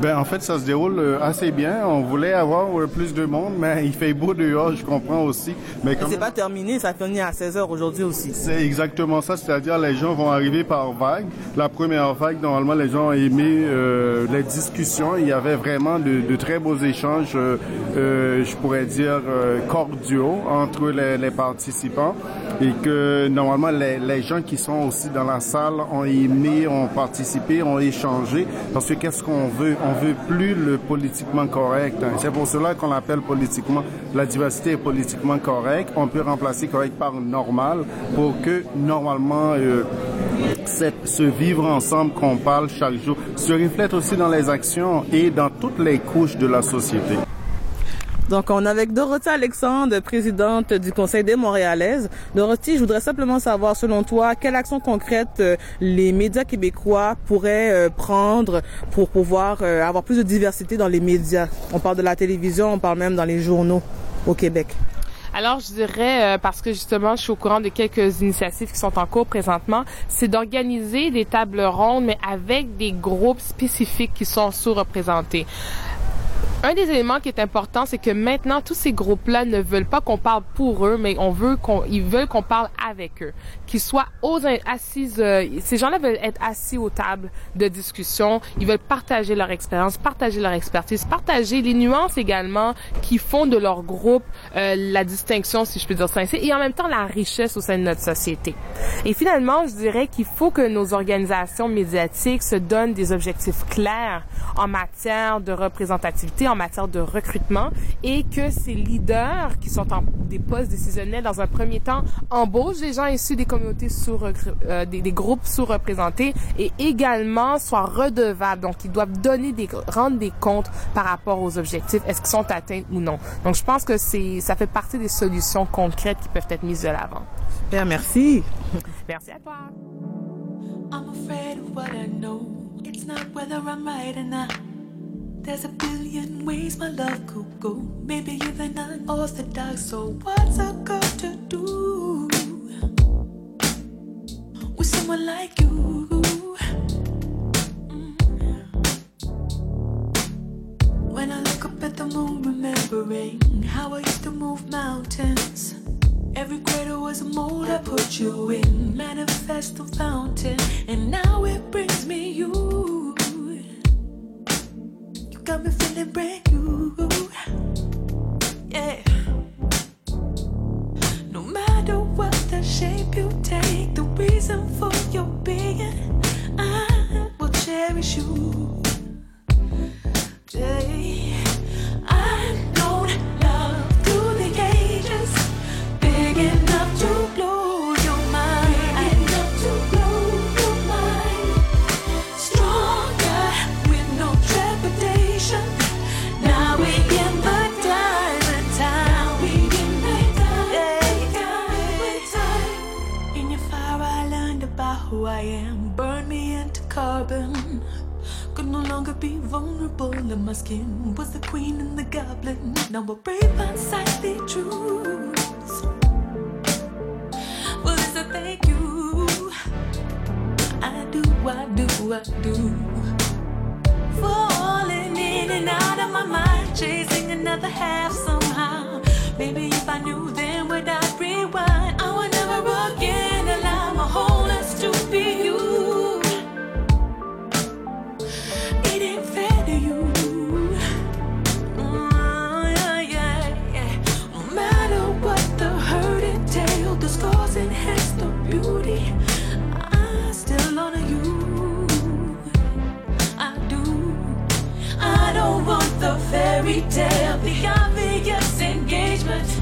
Ben, en fait, ça se déroule euh, assez bien. On voulait avoir euh, plus de monde, mais il fait beau dehors, je comprends aussi. Mais comme C'est pas terminé, ça finit à 16h aujourd'hui aussi. c'est exactement ça, c'est-à-dire les gens vont arriver par vague. La première vague, normalement, les gens ont aimé euh, les discussions. Il y avait vraiment de, de très beaux échanges, euh, euh, je pourrais dire, cordiaux entre les, les participants. Et que normalement, les, les gens qui sont aussi dans la salle ont aimé, ont participé, ont échangé. Parce que qu'est-ce qu'on veut? On veut plus le politiquement correct. hein. C'est pour cela qu'on l'appelle politiquement, la diversité est politiquement correcte. On peut remplacer correct par normal pour que normalement euh, ce vivre ensemble qu'on parle chaque jour se reflète aussi dans les actions et dans toutes les couches de la société. Donc, on est avec Dorothée Alexandre, présidente du Conseil des Montréalaises. Dorothée, je voudrais simplement savoir, selon toi, quelles actions concrètes euh, les médias québécois pourraient euh, prendre pour pouvoir euh, avoir plus de diversité dans les médias? On parle de la télévision, on parle même dans les journaux au Québec. Alors, je dirais, parce que justement, je suis au courant de quelques initiatives qui sont en cours présentement, c'est d'organiser des tables rondes, mais avec des groupes spécifiques qui sont sous-représentés. Un des éléments qui est important, c'est que maintenant tous ces groupes-là ne veulent pas qu'on parle pour eux, mais on veut qu'on, ils veulent qu'on parle avec eux, qu'ils soient aux assises. euh, ces gens-là veulent être assis aux tables de discussion. Ils veulent partager leur expérience, partager leur expertise, partager les nuances également qui font de leur groupe euh, la distinction, si je peux dire ça ainsi, et en même temps la richesse au sein de notre société. Et finalement, je dirais qu'il faut que nos organisations médiatiques se donnent des objectifs clairs en matière de représentativité, en matière de recrutement, et que ces leaders qui sont en des postes décisionnels dans un premier temps embauchent des gens issus des communautés sous euh, des, des groupes sous-représentés et également soient redevables. Donc, ils doivent donner des rendre des comptes par rapport aux objectifs. Est-ce qu'ils sont atteints ou non? Donc, je pense que c'est ça fait partie des solutions concrètes qui peuvent être mises de l'avant. Super, merci. [laughs] Merci à toi. I'm afraid of what I know. It's not whether I'm right or not. There's a billion ways my love could go. Maybe even unorthodox. So what's a girl to do with someone like you? Mm. When I look up at the moon, remembering how I used to move mountains. Every crater was a mold I put you in, manifesto fountain, and now it brings me you. Got me feeling brand new. Yeah. No matter what the shape you take, the reason for your being, I will cherish you. Yeah. Be vulnerable, and my skin was the queen and the goblin. Now we're brave, unsightly truths. Well, this I thank you. I do, I do, I do. Falling in and out of my mind, chasing another half somehow. Maybe if I knew then would I fairy tale, the obvious engagement.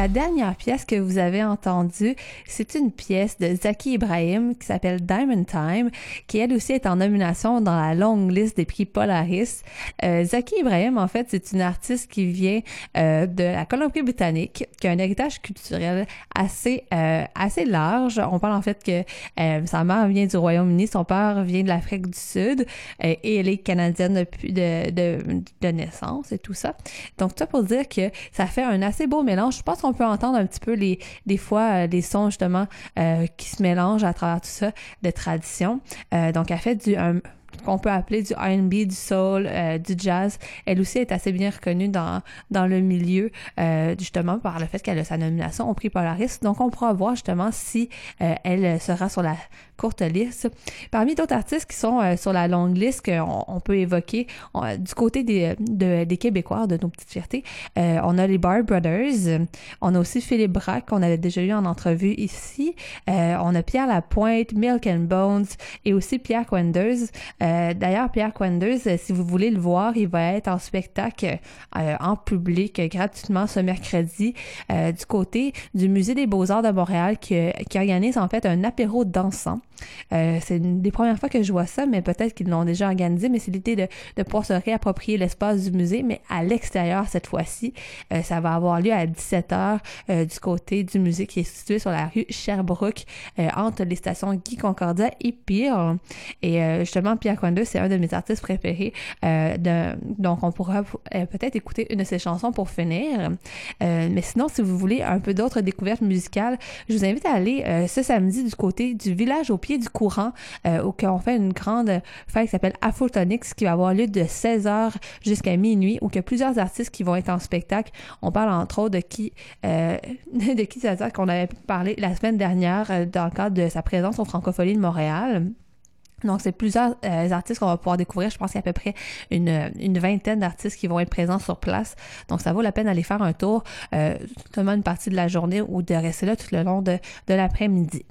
La dernière pièce que vous avez entendue, c'est une pièce de Zaki Ibrahim qui s'appelle Diamond Time, qui elle aussi est en nomination dans la longue liste des prix Polaris. Euh, Zaki Ibrahim, en fait, c'est une artiste qui vient euh, de la Colombie-Britannique, qui a un héritage culturel assez euh, assez large. On parle en fait que sa mère vient du Royaume-Uni, son père vient de l'Afrique du Sud et elle est canadienne de, de, de naissance et tout ça. Donc ça pour dire que ça fait un assez beau mélange. Je pense qu'on peut entendre un petit peu les des fois des sons justement euh, qui se mélangent à travers tout ça de tradition. Euh, donc elle fait du qu'on peut appeler du R&B, du soul, euh, du jazz. Elle aussi est assez bien reconnue dans, le milieu, euh, justement par le fait qu'elle a sa nomination au prix Polaris. Donc, on pourra voir justement si elle sera sur la courte liste. Parmi d'autres artistes qui sont euh, sur la longue liste qu'on on peut évoquer, on- du côté des, de- des Québécois, de nos petites fiertés, euh, on a les Bar Brothers, on a aussi Philippe Braque, qu'on avait déjà eu en entrevue ici, Euh, on a Pierre Lapointe, Milk and Bones et aussi Pierre Quenders. Euh, D'ailleurs, Pierre Quenders, euh, si vous voulez le voir, il va être en spectacle euh, en public euh, gratuitement ce mercredi euh, du côté du Musée des Beaux-Arts de Montréal qui, qui organise en fait un apéro dansant. Euh, c'est une des premières fois que je vois ça, mais peut-être qu'ils l'ont déjà organisé, mais c'est l'idée de, pouvoir se réapproprier l'espace du musée, mais à l'extérieur cette fois-ci. Euh, ça va avoir lieu à 17h euh, du côté du musée qui est situé sur la rue Sherbrooke, entre les stations Guy Concordia et Pire. Et justement, Pierre Quando, c'est un de mes artistes préférés. donc, on pourra peut-être écouter une de ses chansons pour finir. Mais sinon, si vous voulez un peu d'autres découvertes musicales, je vous invite à aller ce samedi du côté du village au pied du courant, euh, où on fait une grande fête qui s'appelle Afrotonix, qui va avoir lieu de 16h jusqu'à minuit, où a plusieurs artistes qui vont être en spectacle. On parle entre autres de qui, euh, [laughs] de qui c'est qu'on avait parlé la semaine dernière euh, dans le cadre de sa présence au Francophonie de Montréal. Donc, c'est plusieurs euh, artistes qu'on va pouvoir découvrir. Je pense qu'il y a à peu près une, une vingtaine d'artistes qui vont être présents sur place. Donc, ça vaut la peine d'aller faire un tour, euh, seulement une partie de la journée ou de rester là tout le long de, de l'après-midi.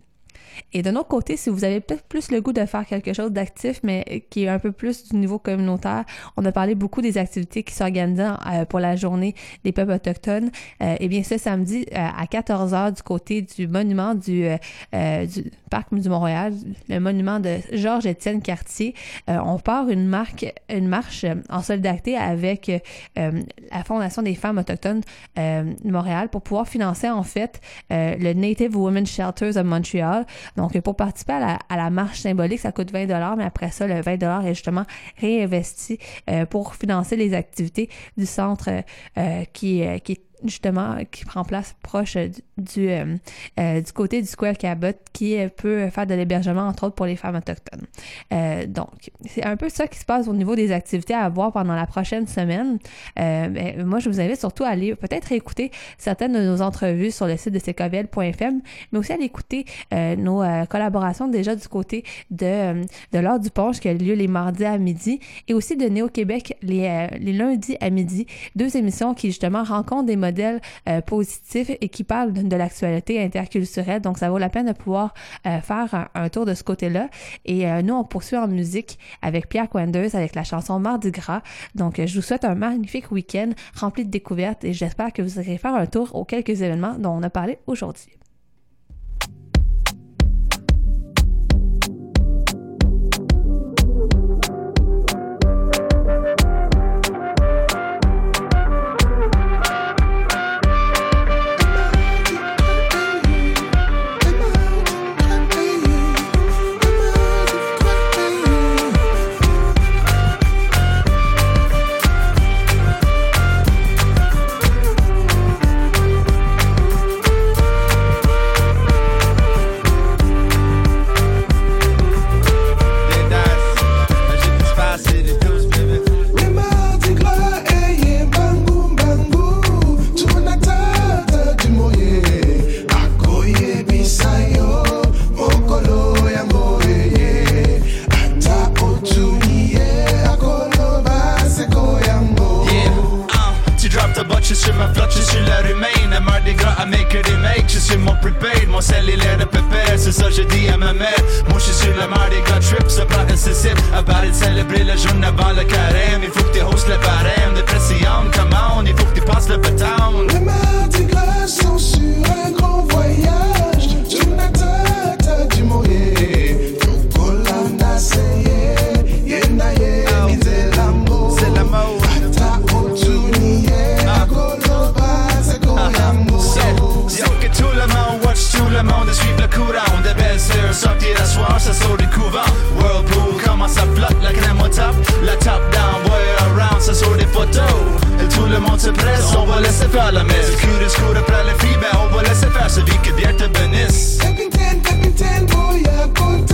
Et de notre côté, si vous avez peut-être plus le goût de faire quelque chose d'actif, mais qui est un peu plus du niveau communautaire, on a parlé beaucoup des activités qui s'organisent euh, pour la journée des peuples autochtones. Euh, eh bien, ce samedi euh, à 14h du côté du monument du Parc du Montréal, le monument de Georges-Étienne Cartier, euh, on part une, marque, une marche euh, en solidarité avec euh, la Fondation des femmes autochtones euh, de Montréal pour pouvoir financer en fait euh, le Native Women Shelters of Montreal. Donc, pour participer à la, à la marche symbolique, ça coûte 20 mais après ça, le 20 est justement réinvesti pour financer les activités du centre qui, qui est justement qui prend place proche du du, euh, euh, du côté du Square Cabot qui euh, peut faire de l'hébergement entre autres pour les femmes autochtones. Euh, donc c'est un peu ça qui se passe au niveau des activités à voir pendant la prochaine semaine. Euh, ben, moi je vous invite surtout à aller peut-être écouter certaines de nos entrevues sur le site de ckvl.fm mais aussi à aller écouter euh, nos euh, collaborations déjà du côté de, euh, de l'heure du punch qui a lieu les mardis à midi et aussi de Néo-Québec les, euh, les lundis à midi. Deux émissions qui justement rencontrent des modèles euh, positifs et qui parlent de, l'actualité interculturelle. Donc, ça vaut la peine de pouvoir euh, faire un, tour de ce côté-là. Et euh, nous, on poursuit en musique avec Pierre Quenders avec la chanson Mardi Gras. Donc, je vous souhaite un magnifique week-end rempli de découvertes et j'espère que vous irez faire un tour aux quelques événements dont on a parlé aujourd'hui. Sur ma flotte, je suis la humaine. À Mardi Gras, à make it make, je suis mon prepaid. Mon cellulaire de pépère, c'est ça je dis à ma mère. Moi je suis sur le Mardi Gras trip, ça prend un cécile. À part de célébrer la journée avant le carême. Il faut que tu hostes le barème de pression, come on, il faut que tu passes le bâton. Le mardi gras sont le monde et suivent le courant. Des belles sœurs Sortir la soir, ça sort du couvent. Whirlpool, comment ça flotte, la crème au top. La top down, boy around, ça sort des photos. Et tout le monde se presse, on va laisser faire la messe. Cure court après le free, ben on va laisser faire celui que Dieu te bénisse. Capitaine, capitaine, voy a contar